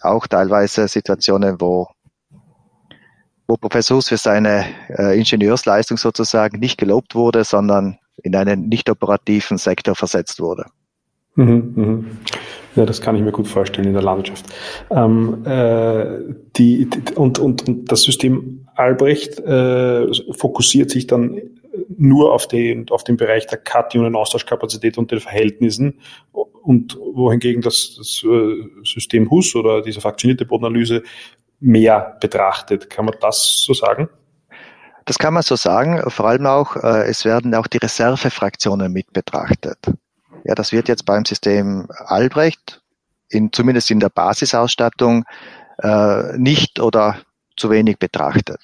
auch teilweise Situationen, wo, wo Professor Hus für seine äh, Ingenieursleistung sozusagen nicht gelobt wurde, sondern in einen nicht operativen Sektor versetzt wurde. Mhm, mhm. Ja, das kann ich mir gut vorstellen in der Landwirtschaft. Ähm, äh, die, die, und, und, und das System Albrecht äh, fokussiert sich dann nur auf den, auf den Bereich der Kationen-Austauschkapazität und den Verhältnissen und wohingegen das, das äh, System HUS oder diese fraktionierte Bodenanalyse mehr betrachtet. Kann man das so sagen? Das kann man so sagen. Vor allem auch, äh, es werden auch die Reservefraktionen mit betrachtet. Ja, das wird jetzt beim System Albrecht, in, zumindest in der Basisausstattung, äh, nicht oder zu wenig betrachtet.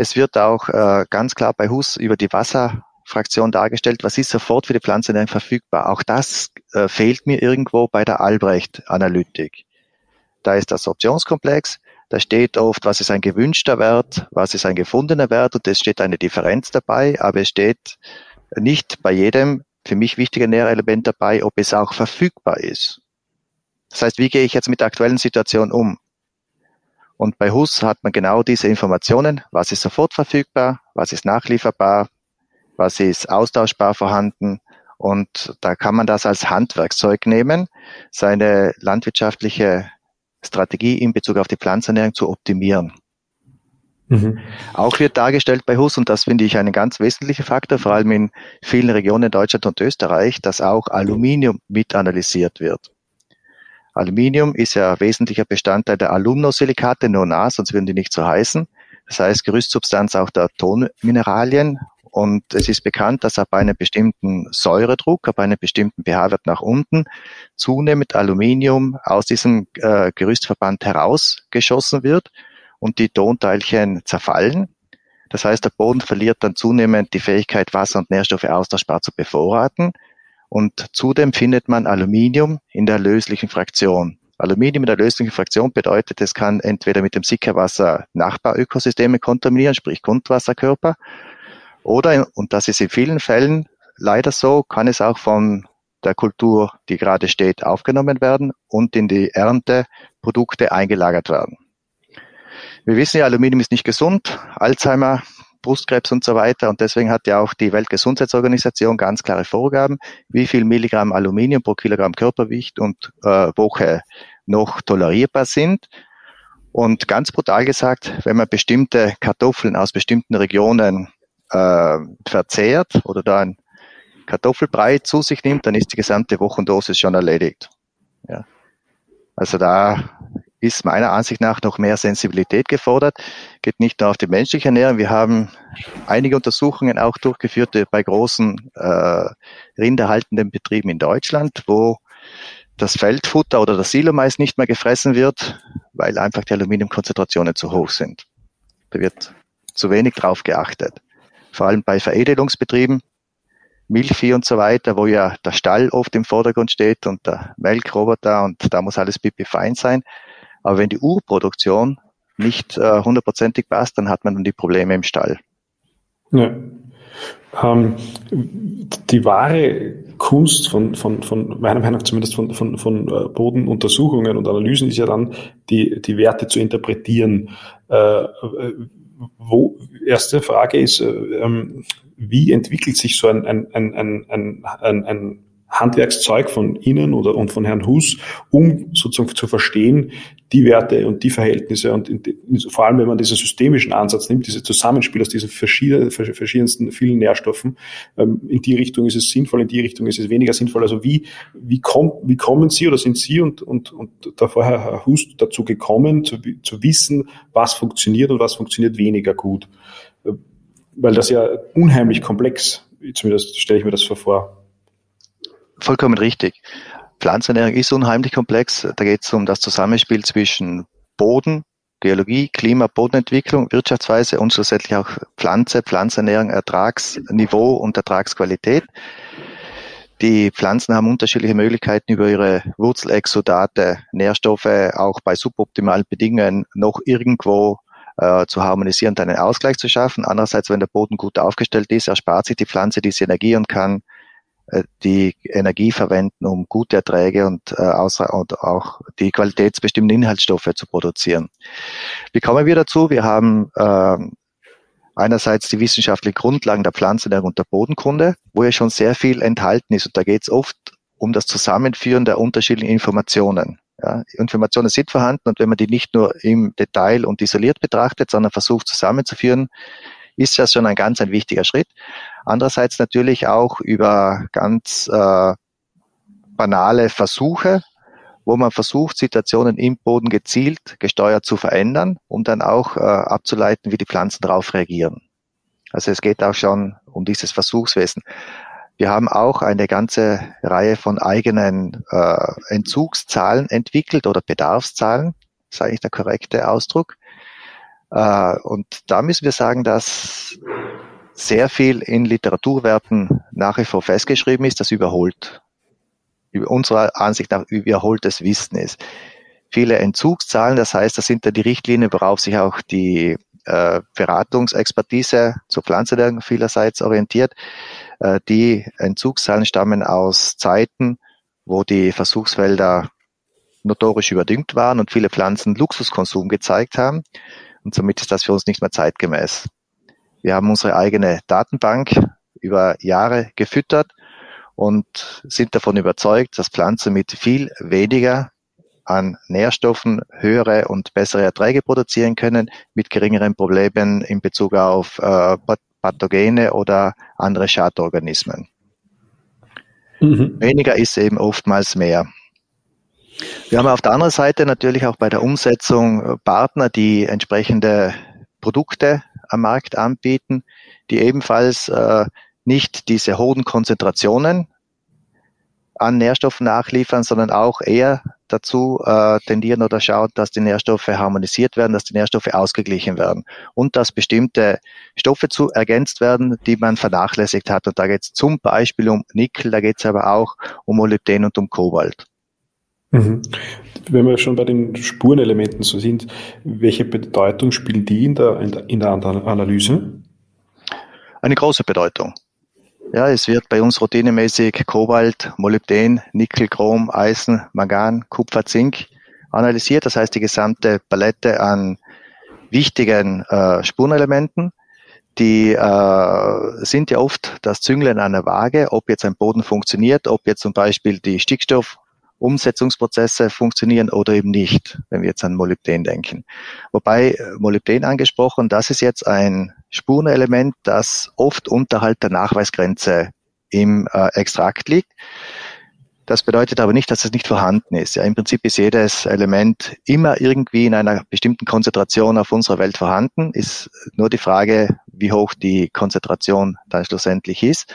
Es wird auch äh, ganz klar bei Hus über die Wasserfraktion dargestellt, was ist sofort für die Pflanze denn verfügbar. Auch das äh, fehlt mir irgendwo bei der Albrecht-Analytik. Da ist das Optionskomplex, da steht oft, was ist ein gewünschter Wert, was ist ein gefundener Wert und es steht eine Differenz dabei, aber es steht nicht bei jedem für mich wichtiger Nährelement dabei, ob es auch verfügbar ist. Das heißt, wie gehe ich jetzt mit der aktuellen Situation um? Und bei HUS hat man genau diese Informationen, was ist sofort verfügbar, was ist nachlieferbar, was ist austauschbar vorhanden. Und da kann man das als Handwerkszeug nehmen, seine landwirtschaftliche Strategie in Bezug auf die Pflanzenernährung zu optimieren. Mhm. Auch wird dargestellt bei HUS, und das finde ich einen ganz wesentlichen Faktor, vor allem in vielen Regionen Deutschland und Österreich, dass auch Aluminium mit analysiert wird. Aluminium ist ja wesentlicher Bestandteil der Alumnosilikate, Nona, sonst würden die nicht so heißen. Das heißt Gerüstsubstanz auch der Tonmineralien. Und es ist bekannt, dass ab einem bestimmten Säuredruck, ab einem bestimmten pH-Wert nach unten, zunehmend Aluminium aus diesem äh, Gerüstverband herausgeschossen wird und die Tonteilchen zerfallen. Das heißt, der Boden verliert dann zunehmend die Fähigkeit, Wasser und Nährstoffe austauschbar zu bevorraten. Und zudem findet man Aluminium in der löslichen Fraktion. Aluminium in der löslichen Fraktion bedeutet, es kann entweder mit dem Sickerwasser Nachbarökosysteme kontaminieren, sprich Grundwasserkörper, oder, und das ist in vielen Fällen leider so, kann es auch von der Kultur, die gerade steht, aufgenommen werden und in die Ernteprodukte eingelagert werden. Wir wissen ja, Aluminium ist nicht gesund, Alzheimer, Brustkrebs und so weiter. Und deswegen hat ja auch die Weltgesundheitsorganisation ganz klare Vorgaben, wie viel Milligramm Aluminium pro Kilogramm Körpergewicht und äh, Woche noch tolerierbar sind. Und ganz brutal gesagt, wenn man bestimmte Kartoffeln aus bestimmten Regionen äh, verzehrt oder da ein Kartoffelbrei zu sich nimmt, dann ist die gesamte Wochendosis schon erledigt. Ja. Also da ist meiner Ansicht nach noch mehr Sensibilität gefordert. Geht nicht nur auf die menschliche Ernährung. Wir haben einige Untersuchungen auch durchgeführt bei großen äh, rinderhaltenden Betrieben in Deutschland, wo das Feldfutter oder das Silomais nicht mehr gefressen wird, weil einfach die Aluminiumkonzentrationen zu hoch sind. Da wird zu wenig drauf geachtet. Vor allem bei Veredelungsbetrieben, Milchvieh und so weiter, wo ja der Stall oft im Vordergrund steht und der Melkroboter und da muss alles pipi fein sein. Aber wenn die Urproduktion nicht äh, hundertprozentig äh, passt, dann hat man dann die Probleme im Stall. Ja. Ähm, die wahre Kunst von, von, von meiner Meinung nach zumindest von, von, von äh, Bodenuntersuchungen und Analysen ist ja dann, die, die Werte zu interpretieren. Äh, wo, erste Frage ist, äh, ähm, wie entwickelt sich so ein, ein, ein, ein, ein, ein Handwerkszeug von Ihnen oder und von Herrn Hus, um sozusagen zu verstehen, die Werte und die Verhältnisse und in, vor allem, wenn man diesen systemischen Ansatz nimmt, diese Zusammenspiel aus diesen verschiedenen, verschiedensten vielen Nährstoffen, ähm, in die Richtung ist es sinnvoll, in die Richtung ist es weniger sinnvoll. Also wie, wie, kommt, wie kommen Sie oder sind Sie und, und, und davor Herr Hus dazu gekommen, zu, zu wissen, was funktioniert und was funktioniert weniger gut? Äh, weil das ja unheimlich komplex, zumindest stelle ich mir das vor, Vollkommen richtig. Pflanzenernährung ist unheimlich komplex. Da geht es um das Zusammenspiel zwischen Boden, Geologie, Klima, Bodenentwicklung, Wirtschaftsweise und schlussendlich auch Pflanze, Pflanzenernährung, Ertragsniveau und Ertragsqualität. Die Pflanzen haben unterschiedliche Möglichkeiten über ihre Wurzelexodate, Nährstoffe auch bei suboptimalen Bedingungen noch irgendwo äh, zu harmonisieren und einen Ausgleich zu schaffen. Andererseits, wenn der Boden gut aufgestellt ist, erspart sich die Pflanze diese Energie und kann die Energie verwenden, um gute Erträge und, äh, und auch die qualitätsbestimmten Inhaltsstoffe zu produzieren. Wie kommen wir dazu? Wir haben äh, einerseits die wissenschaftlichen Grundlagen der Pflanzenernährung und der Bodenkunde, wo ja schon sehr viel enthalten ist. Und da geht es oft um das Zusammenführen der unterschiedlichen Informationen. Ja, Informationen sind vorhanden und wenn man die nicht nur im Detail und isoliert betrachtet, sondern versucht zusammenzuführen, ist ja schon ein ganz ein wichtiger Schritt. Andererseits natürlich auch über ganz äh, banale Versuche, wo man versucht, Situationen im Boden gezielt gesteuert zu verändern, um dann auch äh, abzuleiten, wie die Pflanzen darauf reagieren. Also es geht auch schon um dieses Versuchswesen. Wir haben auch eine ganze Reihe von eigenen äh, Entzugszahlen entwickelt oder Bedarfszahlen, ist eigentlich der korrekte Ausdruck. Äh, und da müssen wir sagen, dass sehr viel in Literaturwerten nach wie vor festgeschrieben ist, das überholt, unserer Ansicht nach überholtes Wissen ist. Viele Entzugszahlen, das heißt, das sind da die Richtlinien, worauf sich auch die äh, Beratungsexpertise zur Pflanzenernährung vielerseits orientiert. Äh, die Entzugszahlen stammen aus Zeiten, wo die Versuchsfelder notorisch überdüngt waren und viele Pflanzen Luxuskonsum gezeigt haben. Und somit ist das für uns nicht mehr zeitgemäß. Wir haben unsere eigene Datenbank über Jahre gefüttert und sind davon überzeugt, dass Pflanzen mit viel weniger an Nährstoffen höhere und bessere Erträge produzieren können, mit geringeren Problemen in Bezug auf äh, Pathogene oder andere Schadorganismen. Mhm. Weniger ist eben oftmals mehr. Wir haben auf der anderen Seite natürlich auch bei der Umsetzung Partner, die entsprechende Produkte am Markt anbieten, die ebenfalls äh, nicht diese hohen Konzentrationen an Nährstoffen nachliefern, sondern auch eher dazu äh, tendieren oder schauen, dass die Nährstoffe harmonisiert werden, dass die Nährstoffe ausgeglichen werden und dass bestimmte Stoffe zu ergänzt werden, die man vernachlässigt hat. Und da geht es zum Beispiel um Nickel, da geht es aber auch um Molybden und um Kobalt. Mhm. Wenn wir schon bei den Spurenelementen so sind, welche Bedeutung spielen die in der, in der Analyse? Eine große Bedeutung. Ja, es wird bei uns routinemäßig Kobalt, Molybden, Nickel, Chrom, Eisen, Mangan, Kupfer, Zink analysiert. Das heißt, die gesamte Palette an wichtigen äh, Spurenelementen. Die äh, sind ja oft das Züngeln einer Waage, ob jetzt ein Boden funktioniert, ob jetzt zum Beispiel die Stickstoffumsetzungsprozesse funktionieren oder eben nicht, wenn wir jetzt an Molybden denken. Wobei äh, Molybden angesprochen, das ist jetzt ein Spurenelement, das oft unterhalb der Nachweisgrenze im äh, Extrakt liegt. Das bedeutet aber nicht, dass es nicht vorhanden ist. Ja, Im Prinzip ist jedes Element immer irgendwie in einer bestimmten Konzentration auf unserer Welt vorhanden. Ist nur die Frage, wie hoch die Konzentration dann schlussendlich ist.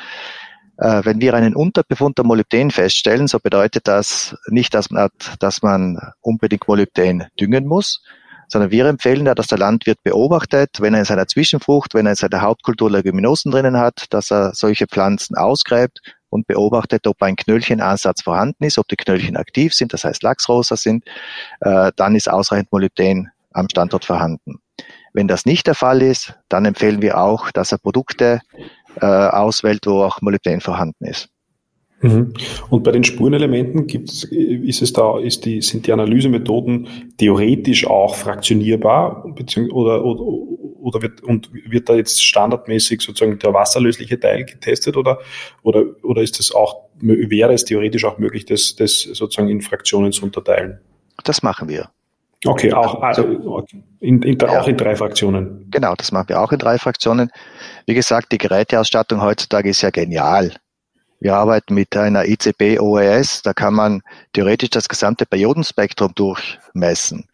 Äh, wenn wir einen Unterbefund der Molybden feststellen, so bedeutet das nicht, dass man, dass man unbedingt Molybden düngen muss, sondern wir empfehlen ja, dass der Landwirt beobachtet, wenn er in seiner Zwischenfrucht, wenn er in seiner Hauptkultur Leguminosen drinnen hat, dass er solche Pflanzen ausgräbt und beobachtet, ob ein Knöllchenansatz vorhanden ist, ob die Knöllchen aktiv sind, das heißt Lachsrosa sind, äh, dann ist ausreichend Molybden am Standort vorhanden. Wenn das nicht der Fall ist, dann empfehlen wir auch, dass er Produkte äh, auswählt, wo auch Molybden vorhanden ist. Mhm. Und bei den Spurenelementen gibt's, ist es da, ist die, sind die Analysemethoden theoretisch auch fraktionierbar, oder, oder, oder wird, und wird da jetzt standardmäßig sozusagen der wasserlösliche Teil getestet oder, oder, oder ist es auch, wäre es theoretisch auch möglich, das, das sozusagen in Fraktionen zu unterteilen? Das machen wir. Okay, auch, also, in, in, ja. auch in drei Fraktionen. Genau, das machen wir auch in drei Fraktionen. Wie gesagt, die Geräteausstattung heutzutage ist ja genial. Wir arbeiten mit einer ICP OES, da kann man theoretisch das gesamte Periodenspektrum durchmessen.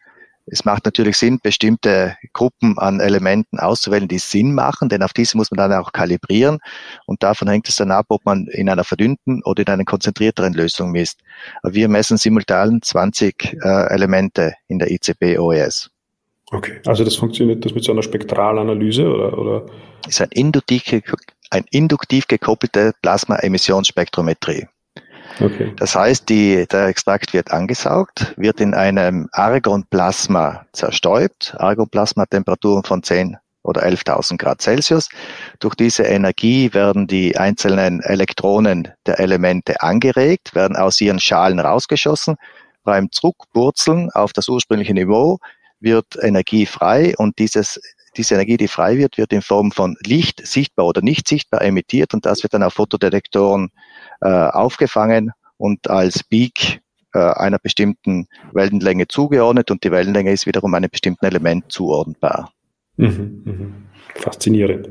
Es macht natürlich Sinn, bestimmte Gruppen an Elementen auszuwählen, die Sinn machen, denn auf diese muss man dann auch kalibrieren und davon hängt es dann ab, ob man in einer verdünnten oder in einer konzentrierteren Lösung misst. Wir messen simultan 20 äh, Elemente in der ICP OES. Okay, also das funktioniert das mit so einer Spektralanalyse oder? oder? Ist ein induktiv, ein induktiv gekoppelte Plasmaemissionsspektrometrie. Okay. Das heißt, die, der Extrakt wird angesaugt, wird in einem Argonplasma zerstäubt. Argonplasma Temperaturen von 10 oder 11.000 Grad Celsius. Durch diese Energie werden die einzelnen Elektronen der Elemente angeregt, werden aus ihren Schalen rausgeschossen. Beim Zurückwurzeln auf das ursprüngliche Niveau wird Energie frei und dieses, diese Energie, die frei wird, wird in Form von Licht sichtbar oder nicht sichtbar emittiert und das wird dann auf Fotodetektoren äh, aufgefangen und als Peak äh, einer bestimmten Wellenlänge zugeordnet und die Wellenlänge ist wiederum einem bestimmten Element zuordnbar. Mhm, mhm. Faszinierend.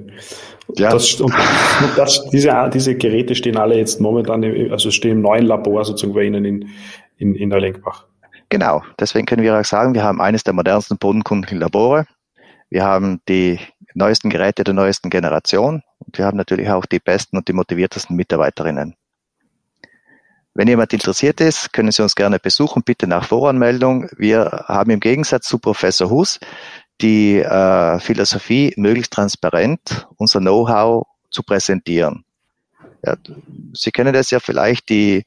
Ja. Das, und das, diese, diese Geräte stehen alle jetzt momentan, also stehen im neuen Labor sozusagen bei Ihnen in, in, in der Lenkbach. Genau, deswegen können wir auch sagen, wir haben eines der modernsten bodenkundlichen Labore. Wir haben die neuesten Geräte der neuesten Generation und wir haben natürlich auch die besten und die motiviertesten Mitarbeiterinnen. Wenn jemand interessiert ist, können Sie uns gerne besuchen, bitte nach Voranmeldung. Wir haben im Gegensatz zu Professor Hus die äh, Philosophie, möglichst transparent unser Know-how zu präsentieren. Ja, Sie kennen das ja vielleicht, die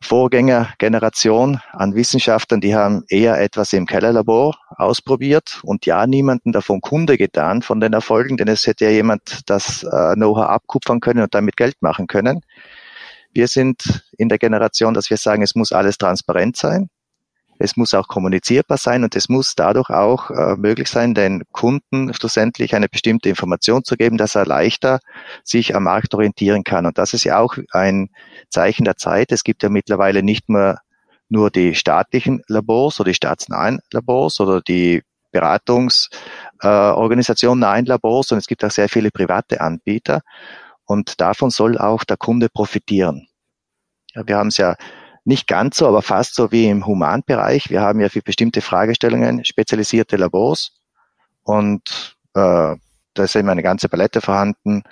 Vorgängergeneration an Wissenschaftlern, die haben eher etwas im Kellerlabor ausprobiert und ja niemanden davon Kunde getan von den Erfolgen, denn es hätte ja jemand das äh, Know-how abkupfern können und damit Geld machen können. Wir sind in der Generation, dass wir sagen, es muss alles transparent sein. Es muss auch kommunizierbar sein und es muss dadurch auch äh, möglich sein, den Kunden schlussendlich eine bestimmte Information zu geben, dass er leichter sich am Markt orientieren kann. Und das ist ja auch ein Zeichen der Zeit. Es gibt ja mittlerweile nicht mehr nur die Labors oder die staatsnahen Labors oder die Beratungsorganisationen äh, nahen Labors, sondern es gibt auch sehr viele private Anbieter. Und davon soll auch der Kunde profitieren. Ja, wir haben es ja nicht ganz so, aber fast so wie im Humanbereich. Wir haben ja für bestimmte Fragestellungen spezialisierte Labors und äh, da ist eben eine ganze Palette vorhanden.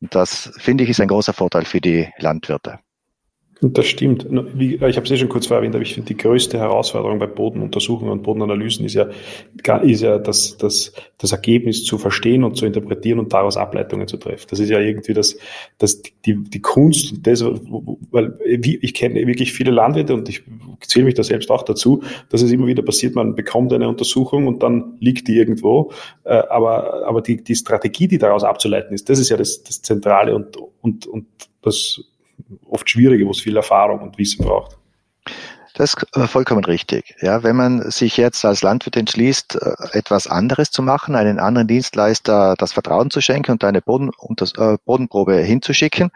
Und das, finde ich, ist ein großer Vorteil für die Landwirte. Das stimmt. Wie, ich habe es eh schon kurz erwähnt, aber ich finde, die größte Herausforderung bei Bodenuntersuchungen und Bodenanalysen ist ja, ist ja das, das, das Ergebnis zu verstehen und zu interpretieren und daraus Ableitungen zu treffen. Das ist ja irgendwie das, das, die, die Kunst, das, weil ich kenne wirklich viele Landwirte und ich zähle mich da selbst auch dazu, dass es immer wieder passiert, man bekommt eine Untersuchung und dann liegt die irgendwo. Äh, aber, aber die, die Strategie, die daraus abzuleiten ist, das ist ja das, das Zentrale und, und, und das oft schwierige, wo es viel Erfahrung und Wissen braucht. Das ist äh, vollkommen richtig. Ja, wenn man sich jetzt als Landwirt entschließt, äh, etwas anderes zu machen, einen anderen Dienstleister das Vertrauen zu schenken und eine Boden, äh, Bodenprobe hinzuschicken,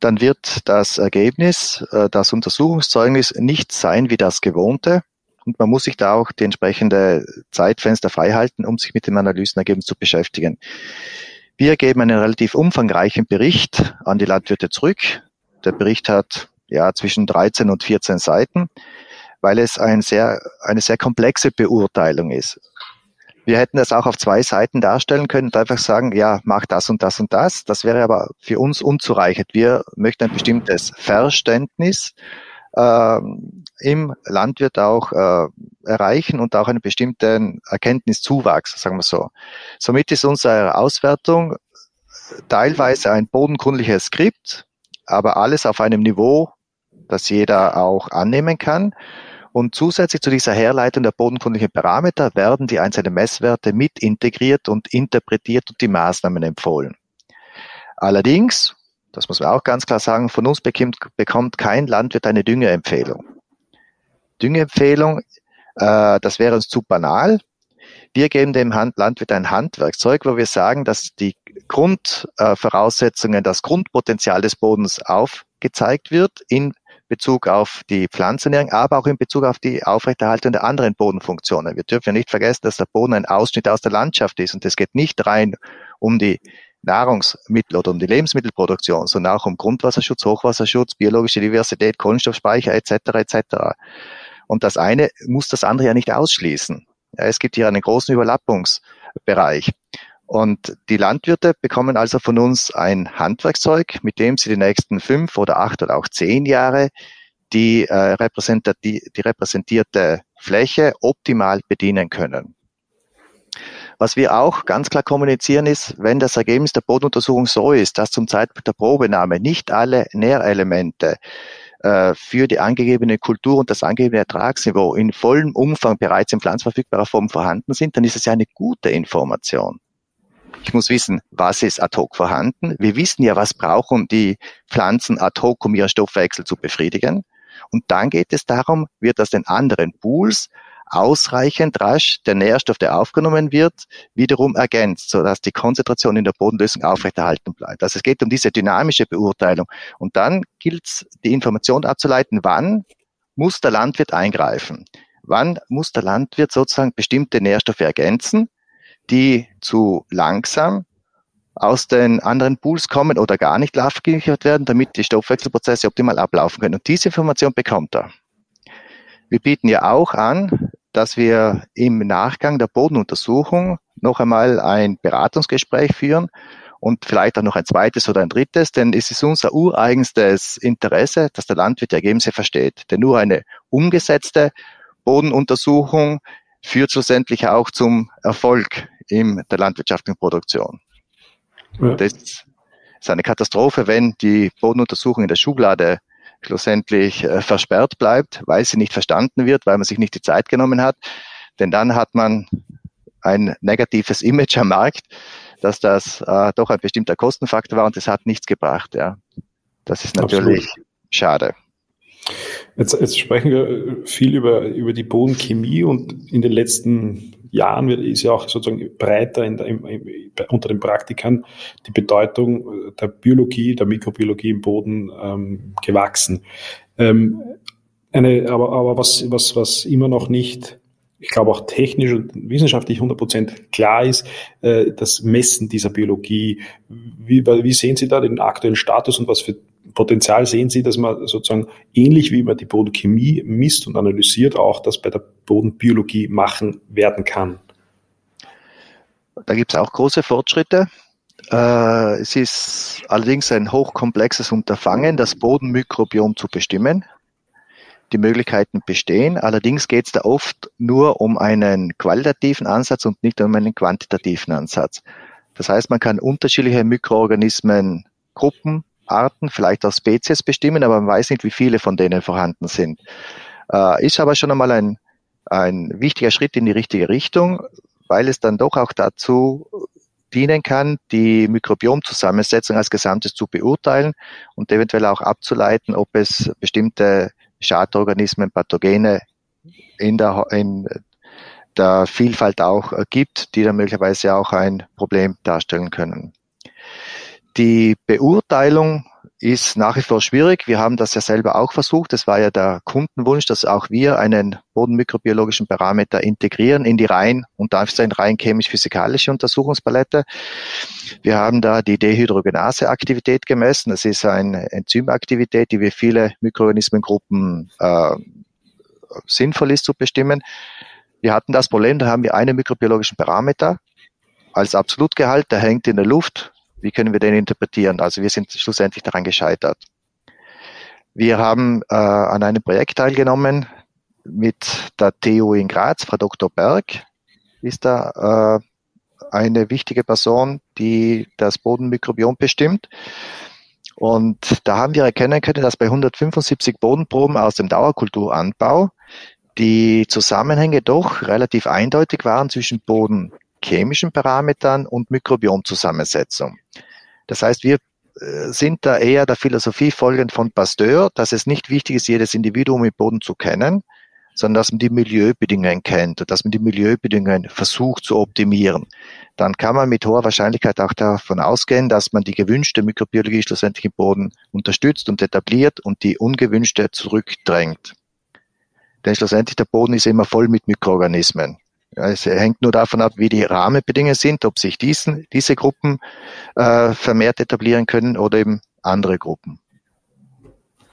dann wird das Ergebnis, das Untersuchungszeugnis nicht sein wie das gewohnte. Und man muss sich da auch die entsprechende Zeitfenster freihalten, um sich mit dem Analysenergebnis zu beschäftigen. Wir geben einen relativ umfangreichen Bericht an die Landwirte zurück. Der Bericht hat ja zwischen 13 und 14 Seiten, weil es ein sehr, eine sehr komplexe Beurteilung ist. Wir hätten das auch auf zwei Seiten darstellen können und einfach sagen, ja, mach das und das und das. Das wäre aber für uns unzureichend. Wir möchten ein bestimmtes Verständnis äh, im Landwirt auch äh, erreichen und auch einen bestimmten Erkenntniszuwachs, sagen wir so. Somit ist unsere Auswertung teilweise ein bodenkundliches Skript, aber alles auf einem Niveau, das jeder auch annehmen kann. Und zusätzlich zu dieser Herleitung der bodenkundlichen Parameter werden die einzelnen Messwerte mit integriert und interpretiert und die Maßnahmen empfohlen. Allerdings, das muss man auch ganz klar sagen, von uns bekommt, bekommt kein Landwirt eine Düngeempfehlung. Düngeempfehlung, äh, das wäre uns zu banal. Wir geben dem Landwirt ein Handwerkzeug, wo wir sagen, dass die Grundvoraussetzungen, das Grundpotenzial des Bodens aufgezeigt wird in Bezug auf die Pflanzenernährung, aber auch in Bezug auf die Aufrechterhaltung der anderen Bodenfunktionen. Wir dürfen ja nicht vergessen, dass der Boden ein Ausschnitt aus der Landschaft ist und es geht nicht rein um die Nahrungsmittel oder um die Lebensmittelproduktion, sondern auch um Grundwasserschutz, Hochwasserschutz, biologische Diversität, Kohlenstoffspeicher etc. etc. Und das eine muss das andere ja nicht ausschließen. Ja, es gibt hier einen großen Überlappungsbereich. Und die Landwirte bekommen also von uns ein Handwerkzeug, mit dem sie die nächsten fünf oder acht oder auch zehn Jahre die, äh, repräsentati die repräsentierte Fläche optimal bedienen können. Was wir auch ganz klar kommunizieren ist, wenn das Ergebnis der Bodenuntersuchung so ist, dass zum Zeitpunkt der Probenahme nicht alle Nährelemente äh, für die angegebene Kultur und das angegebene Ertragsniveau in vollem Umfang bereits in pflanzverfügbarer Form vorhanden sind, dann ist es ja eine gute Information. Ich muss wissen, was ist ad hoc vorhanden. Wir wissen ja, was brauchen die Pflanzen ad hoc, um ihren Stoffwechsel zu befriedigen. Und dann geht es darum, wird aus den anderen Pools ausreichend rasch der Nährstoff, der aufgenommen wird, wiederum ergänzt, sodass die Konzentration in der Bodenlösung aufrechterhalten bleibt. Also es geht um diese dynamische Beurteilung. Und dann gilt es, die Information abzuleiten, wann muss der Landwirt eingreifen? Wann muss der Landwirt sozusagen bestimmte Nährstoffe ergänzen, die zu langsam aus den anderen Pools kommen oder gar nicht abgeliefert werden, damit die Stoffwechselprozesse optimal ablaufen können. Und diese Information bekommt er. Wir bieten ja auch an, dass wir im Nachgang der Bodenuntersuchung noch einmal ein Beratungsgespräch führen und vielleicht auch noch ein zweites oder ein drittes, denn es ist unser ureigenstes Interesse, dass der Landwirt die Ergebnisse versteht. Denn nur eine umgesetzte Bodenuntersuchung führt schlussendlich auch zum Erfolg in der landwirtschaftlichen Produktion. Ja. Das ist eine Katastrophe, wenn die Bodenuntersuchung in der Schublade schlussendlich äh, versperrt bleibt, weil sie nicht verstanden wird, weil man sich nicht die Zeit genommen hat. Denn dann hat man ein negatives Image am Markt, dass das äh, doch ein bestimmter Kostenfaktor war und das hat nichts gebracht. Ja. Das ist natürlich Absolut. schade. Jetzt, jetzt sprechen wir viel über, über die Bodenchemie und in den letzten Jahren wird, ist ja auch sozusagen breiter in der, im, im, unter den Praktikern die Bedeutung der Biologie, der Mikrobiologie im Boden ähm, gewachsen. Ähm, eine, aber aber was, was, was immer noch nicht ich glaube auch technisch und wissenschaftlich 100% klar ist, äh, das Messen dieser Biologie. Wie, wie sehen Sie da den aktuellen Status und was für Potenzial sehen Sie, dass man sozusagen ähnlich wie man die Bodenchemie misst und analysiert, auch das bei der Bodenbiologie machen werden kann? Da gibt es auch große Fortschritte. Äh, es ist allerdings ein hochkomplexes Unterfangen, das Bodenmikrobiom zu bestimmen. Die Möglichkeiten bestehen, allerdings geht es da oft nur um einen qualitativen Ansatz und nicht um einen quantitativen Ansatz. Das heißt, man kann unterschiedliche Mikroorganismen Gruppen Arten, vielleicht auch Spezies bestimmen, aber man weiß nicht, wie viele von denen vorhanden sind. Äh, ist aber schon einmal ein, ein wichtiger Schritt in die richtige Richtung, weil es dann doch auch dazu dienen kann, die Mikrobiomzusammensetzung als Gesamtes zu beurteilen und eventuell auch abzuleiten, ob es bestimmte Schadorganismen, Pathogene in der, in der Vielfalt auch gibt, die dann möglicherweise auch ein Problem darstellen können. Die Beurteilung ist nach wie vor schwierig. Wir haben das ja selber auch versucht. Das war ja der Kundenwunsch, dass auch wir einen bodenmikrobiologischen Parameter integrieren in die rein und Anführungszeichen rein chemisch-physikalische Untersuchungspalette. Wir haben da die Dehydrogenase-Aktivität gemessen. Das ist eine Enzymaktivität, die wir viele Mikroorganismengruppen äh, sinnvoll ist zu bestimmen. Wir hatten das Problem, da haben wir einen mikrobiologischen Parameter als Absolutgehalt, der hängt in der Luft wie können wir den interpretieren? Also wir sind schlussendlich daran gescheitert. Wir haben äh, an einem Projekt teilgenommen mit der TU in Graz. Frau Dr. Berg ist da äh, eine wichtige Person, die das Bodenmikrobiom bestimmt. Und da haben wir erkennen können, dass bei 175 Bodenproben aus dem Dauerkulturanbau die Zusammenhänge doch relativ eindeutig waren zwischen Boden chemischen Parametern und Mikrobiomzusammensetzung. Das heißt, wir äh, sind da eher der Philosophie folgend von Pasteur, dass es nicht wichtig ist, jedes Individuum im Boden zu kennen, sondern dass man die Milieubedingungen kennt und dass man die Milieubedingungen versucht zu optimieren. Dann kann man mit hoher Wahrscheinlichkeit auch davon ausgehen, dass man die gewünschte Mikrobiologie schlussendlich im Boden unterstützt und etabliert und die ungewünschte zurückdrängt. Denn schlussendlich der Boden ist immer voll mit Mikroorganismen. Ja, es hängt nur davon ab, wie die Rahmenbedingungen sind, ob sich diesen, diese Gruppen äh, vermehrt etablieren können oder eben andere Gruppen.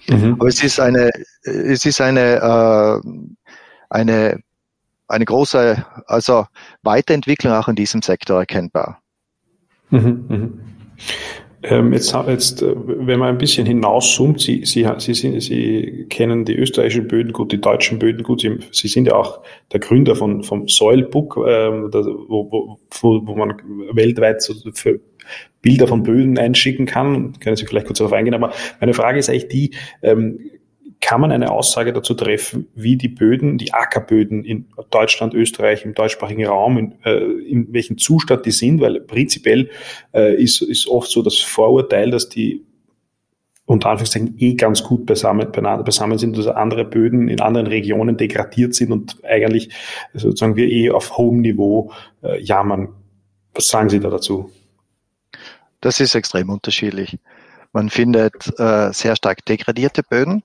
Mhm. Aber es ist eine, es ist eine, äh, eine, eine große, also Weiterentwicklung auch in diesem Sektor erkennbar. Mhm, mh. Ähm, jetzt, jetzt, äh, wenn man ein bisschen hinauszoomt, Sie, Sie, Sie, sind, Sie kennen die österreichischen Böden gut, die deutschen Böden gut. Sie, Sie sind ja auch der Gründer von, vom Soilbook, ähm, da, wo, wo, wo man weltweit so für Bilder von Böden einschicken kann. Können Sie vielleicht kurz darauf eingehen. Aber meine Frage ist eigentlich die, ähm, kann man eine Aussage dazu treffen, wie die Böden, die Ackerböden in Deutschland, Österreich, im deutschsprachigen Raum, in, äh, in welchem Zustand die sind? Weil prinzipiell äh, ist, ist oft so das Vorurteil, dass die unter Anführungszeichen eh ganz gut beisammen, beisammen sind, dass andere Böden in anderen Regionen degradiert sind und eigentlich sozusagen wir eh auf hohem Niveau äh, jammern. Was sagen Sie da dazu? Das ist extrem unterschiedlich. Man findet äh, sehr stark degradierte Böden.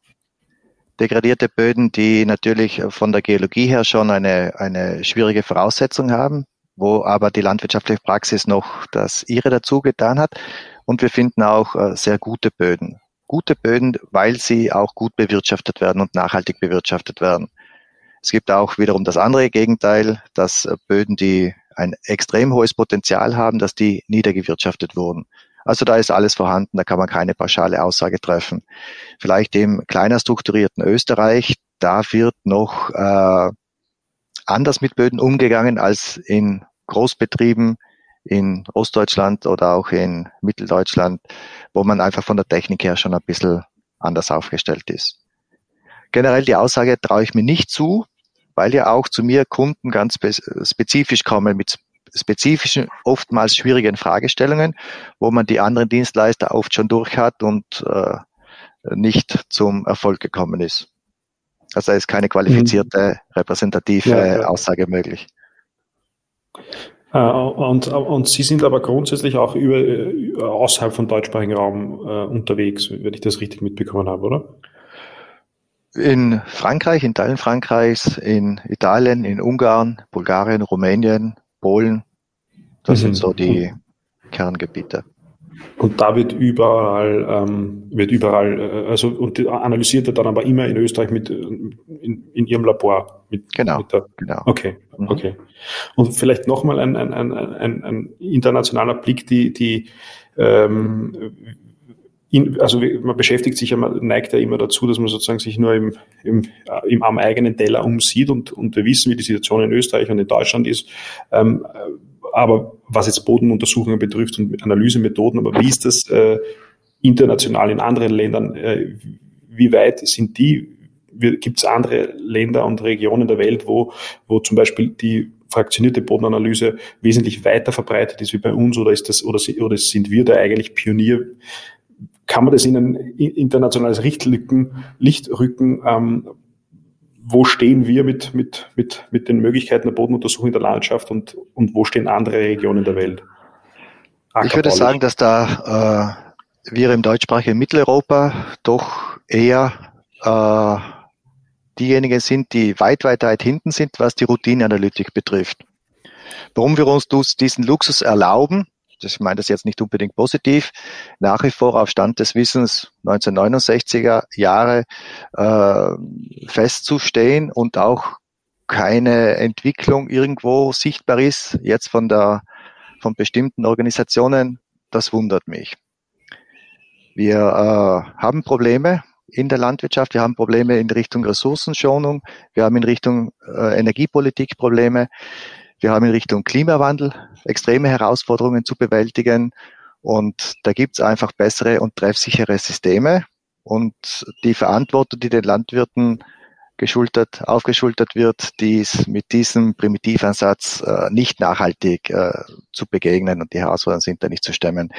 Degradierte Böden, die natürlich von der Geologie her schon eine, eine schwierige Voraussetzung haben, wo aber die landwirtschaftliche Praxis noch das ihre dazu getan hat. Und wir finden auch äh, sehr gute Böden gute Böden, weil sie auch gut bewirtschaftet werden und nachhaltig bewirtschaftet werden. Es gibt auch wiederum das andere Gegenteil, dass äh, Böden, die ein extrem hohes Potenzial haben, dass die niedergewirtschaftet wurden. Also da ist alles vorhanden, da kann man keine pauschale Aussage treffen. Vielleicht im kleiner strukturierten Österreich, da wird noch äh, anders mit Böden umgegangen als in Großbetrieben in Ostdeutschland oder auch in Mitteldeutschland, wo man einfach von der Technik her schon ein bisschen anders aufgestellt ist. Generell die Aussage traue ich mir nicht zu, weil ja auch zu mir Kunden ganz spezifisch kommen mit spezifischen, oftmals schwierigen Fragestellungen, wo man die anderen Dienstleister oft schon durch hat und äh, nicht zum Erfolg gekommen ist. Also da ist keine qualifizierte, mhm. repräsentative ja, ja. Aussage möglich. Äh, und, und Sie sind aber grundsätzlich auch über, außerhalb von deutschsprachigen Raum äh, unterwegs, wenn ich das richtig mitbekommen habe, oder? In Frankreich, in Teilen Frankreichs, in Italien, in Ungarn, Bulgarien, Rumänien, Polen. Das mhm. sind so die Kerngebiete. Und da wird überall, ähm, wird überall, äh, also und analysiert er dann aber immer in Österreich mit in, in ihrem Labor. Mit, genau. Mit der, genau. Okay, mhm. okay. Und vielleicht nochmal ein, ein, ein, ein, ein internationaler Blick, die, die ähm, in, also man beschäftigt sich ja, man neigt ja immer dazu, dass man sozusagen sich nur im, im, im am eigenen Teller umsieht und, und wir wissen, wie die Situation in Österreich und in Deutschland ist. Ähm, aber was jetzt Bodenuntersuchungen betrifft und Analysemethoden, aber wie ist das äh, international in anderen Ländern? Äh, wie weit sind die? Gibt es andere Länder und Regionen der Welt, wo, wo zum Beispiel die fraktionierte Bodenanalyse wesentlich weiter verbreitet ist wie bei uns oder ist das oder, oder sind wir da eigentlich Pionier? Kann man das in ein internationales Lichtrücken, Lichtrücken ähm, wo stehen wir mit, mit, mit, mit den Möglichkeiten der Bodenuntersuchung in der Landschaft und, und wo stehen andere Regionen der Welt? Ich würde sagen, dass da äh, wir im deutschsprachigen Mitteleuropa doch eher äh, diejenigen sind, die weit, weit, weit hinten sind, was die Routineanalytik betrifft. Warum wir uns diesen Luxus erlauben, ich meine das jetzt nicht unbedingt positiv, nach wie vor auf Stand des Wissens 1969er Jahre äh, festzustehen und auch keine Entwicklung irgendwo sichtbar ist, jetzt von der von bestimmten Organisationen, das wundert mich. Wir äh, haben Probleme in der Landwirtschaft, wir haben Probleme in Richtung Ressourcenschonung, wir haben in Richtung äh, Energiepolitik Probleme. Wir haben in Richtung Klimawandel extreme Herausforderungen zu bewältigen und da gibt es einfach bessere und treffsichere Systeme und die Verantwortung, die den Landwirten geschultert, aufgeschultert wird, dies mit diesem Primitivansatz äh, nicht nachhaltig äh, zu begegnen und die Herausforderungen sind da nicht zu stemmen.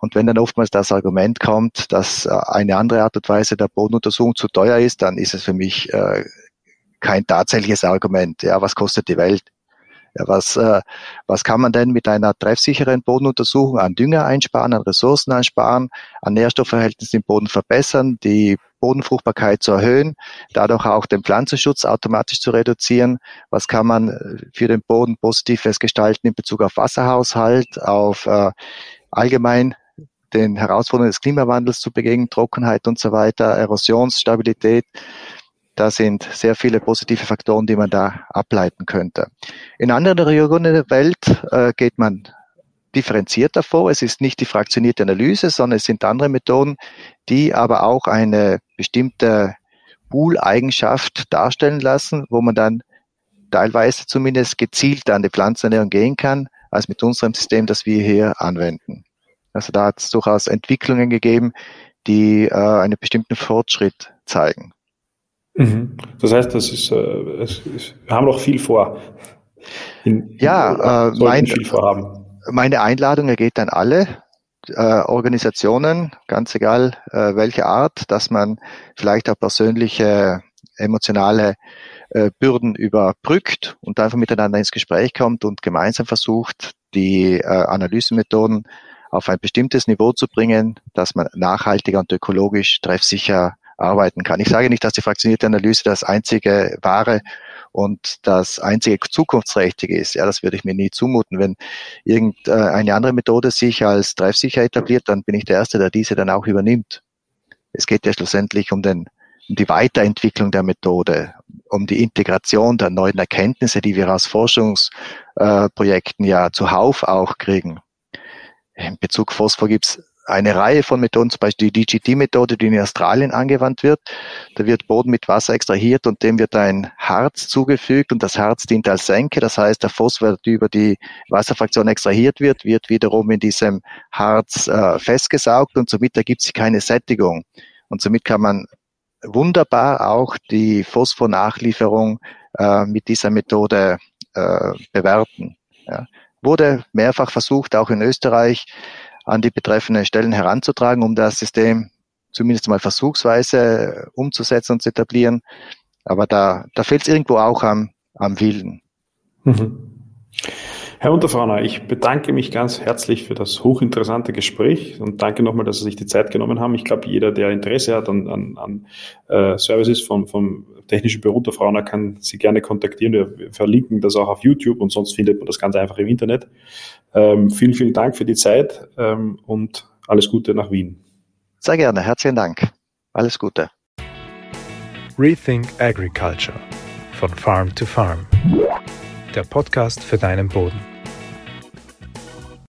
Und wenn dann oftmals das Argument kommt, dass äh, eine andere Art und Weise der Bodenuntersuchung zu teuer ist, dann ist es für mich äh, kein tatsächliches Argument. Ja, was kostet die Welt? Ja, was, äh, was kann man denn mit einer treffsicheren Bodenuntersuchung an Dünger einsparen, an Ressourcen einsparen, an Nährstoffverhältnissen im Boden verbessern, die Bodenfruchtbarkeit zu erhöhen, dadurch auch den Pflanzenschutz automatisch zu reduzieren. Was kann man äh, für den Boden Positives gestalten in Bezug auf Wasserhaushalt, auf äh, allgemein den Herausforderungen des Klimawandels zu begegnen, Trockenheit und so weiter, Erosionsstabilität. Da sind sehr viele positive Faktoren, die man da ableiten könnte. In anderen Regionen der Welt äh, geht man differenzierter vor. Es ist nicht die fraktionierte Analyse, sondern es sind andere Methoden, die aber auch eine bestimmte Pool-Eigenschaft darstellen lassen, wo man dann teilweise zumindest gezielt an die Pflanzenernährung gehen kann, als mit unserem System, das wir hier anwenden. Also da hat es durchaus Entwicklungen gegeben, die äh, einen bestimmten Fortschritt zeigen. Mhm. Das heißt, das ist, äh, es ist, wir haben noch viel vor. In, ja, äh, mein, viel vorhaben. meine Einladung ergeht an alle äh, Organisationen, ganz egal äh, welche Art, dass man vielleicht auch persönliche, emotionale äh, Bürden überbrückt und einfach miteinander ins Gespräch kommt und gemeinsam versucht, die äh, Analysemethoden auf ein bestimmtes Niveau zu bringen, dass man nachhaltiger und ökologisch treffsicher arbeiten kann. Ich sage nicht, dass die fraktionierte Analyse das einzige wahre und das einzige zukunftsträchtige ist. Ja, das würde ich mir nie zumuten. Wenn irgendeine andere Methode sich als treffsicher etabliert, dann bin ich der Erste, der diese dann auch übernimmt. Es geht ja schlussendlich um den um die Weiterentwicklung der Methode, um die Integration der neuen Erkenntnisse, die wir aus Forschungsprojekten ja zuhauf auch kriegen. In Bezug Phosphor gibt's eine Reihe von Methoden, zum Beispiel die DGT-Methode, die in Australien angewandt wird. Da wird Boden mit Wasser extrahiert und dem wird ein Harz zugefügt und das Harz dient als Senke. Das heißt, der Phosphor, der über die Wasserfraktion extrahiert wird, wird wiederum in diesem Harz äh, festgesaugt und somit ergibt sich keine Sättigung. Und somit kann man wunderbar auch die Phosphornachlieferung äh, mit dieser Methode äh, bewerten. Ja. Wurde mehrfach versucht, auch in Österreich an die betreffenden Stellen heranzutragen, um das System zumindest mal versuchsweise umzusetzen und zu etablieren. Aber da, da fehlt es irgendwo auch am, am Willen. Mhm. Herr Unterfrauner, ich bedanke mich ganz herzlich für das hochinteressante Gespräch und danke nochmal, dass Sie sich die Zeit genommen haben. Ich glaube, jeder, der Interesse hat an, an, an äh, Services vom, vom Technischen Büro Unterfrauner, kann Sie gerne kontaktieren. Wir verlinken das auch auf YouTube und sonst findet man das ganz einfach im Internet. Ähm, vielen, vielen Dank für die Zeit ähm, und alles Gute nach Wien. Sehr gerne, herzlichen Dank. Alles Gute. Rethink Agriculture von Farm to Farm. Der Podcast für deinen Boden.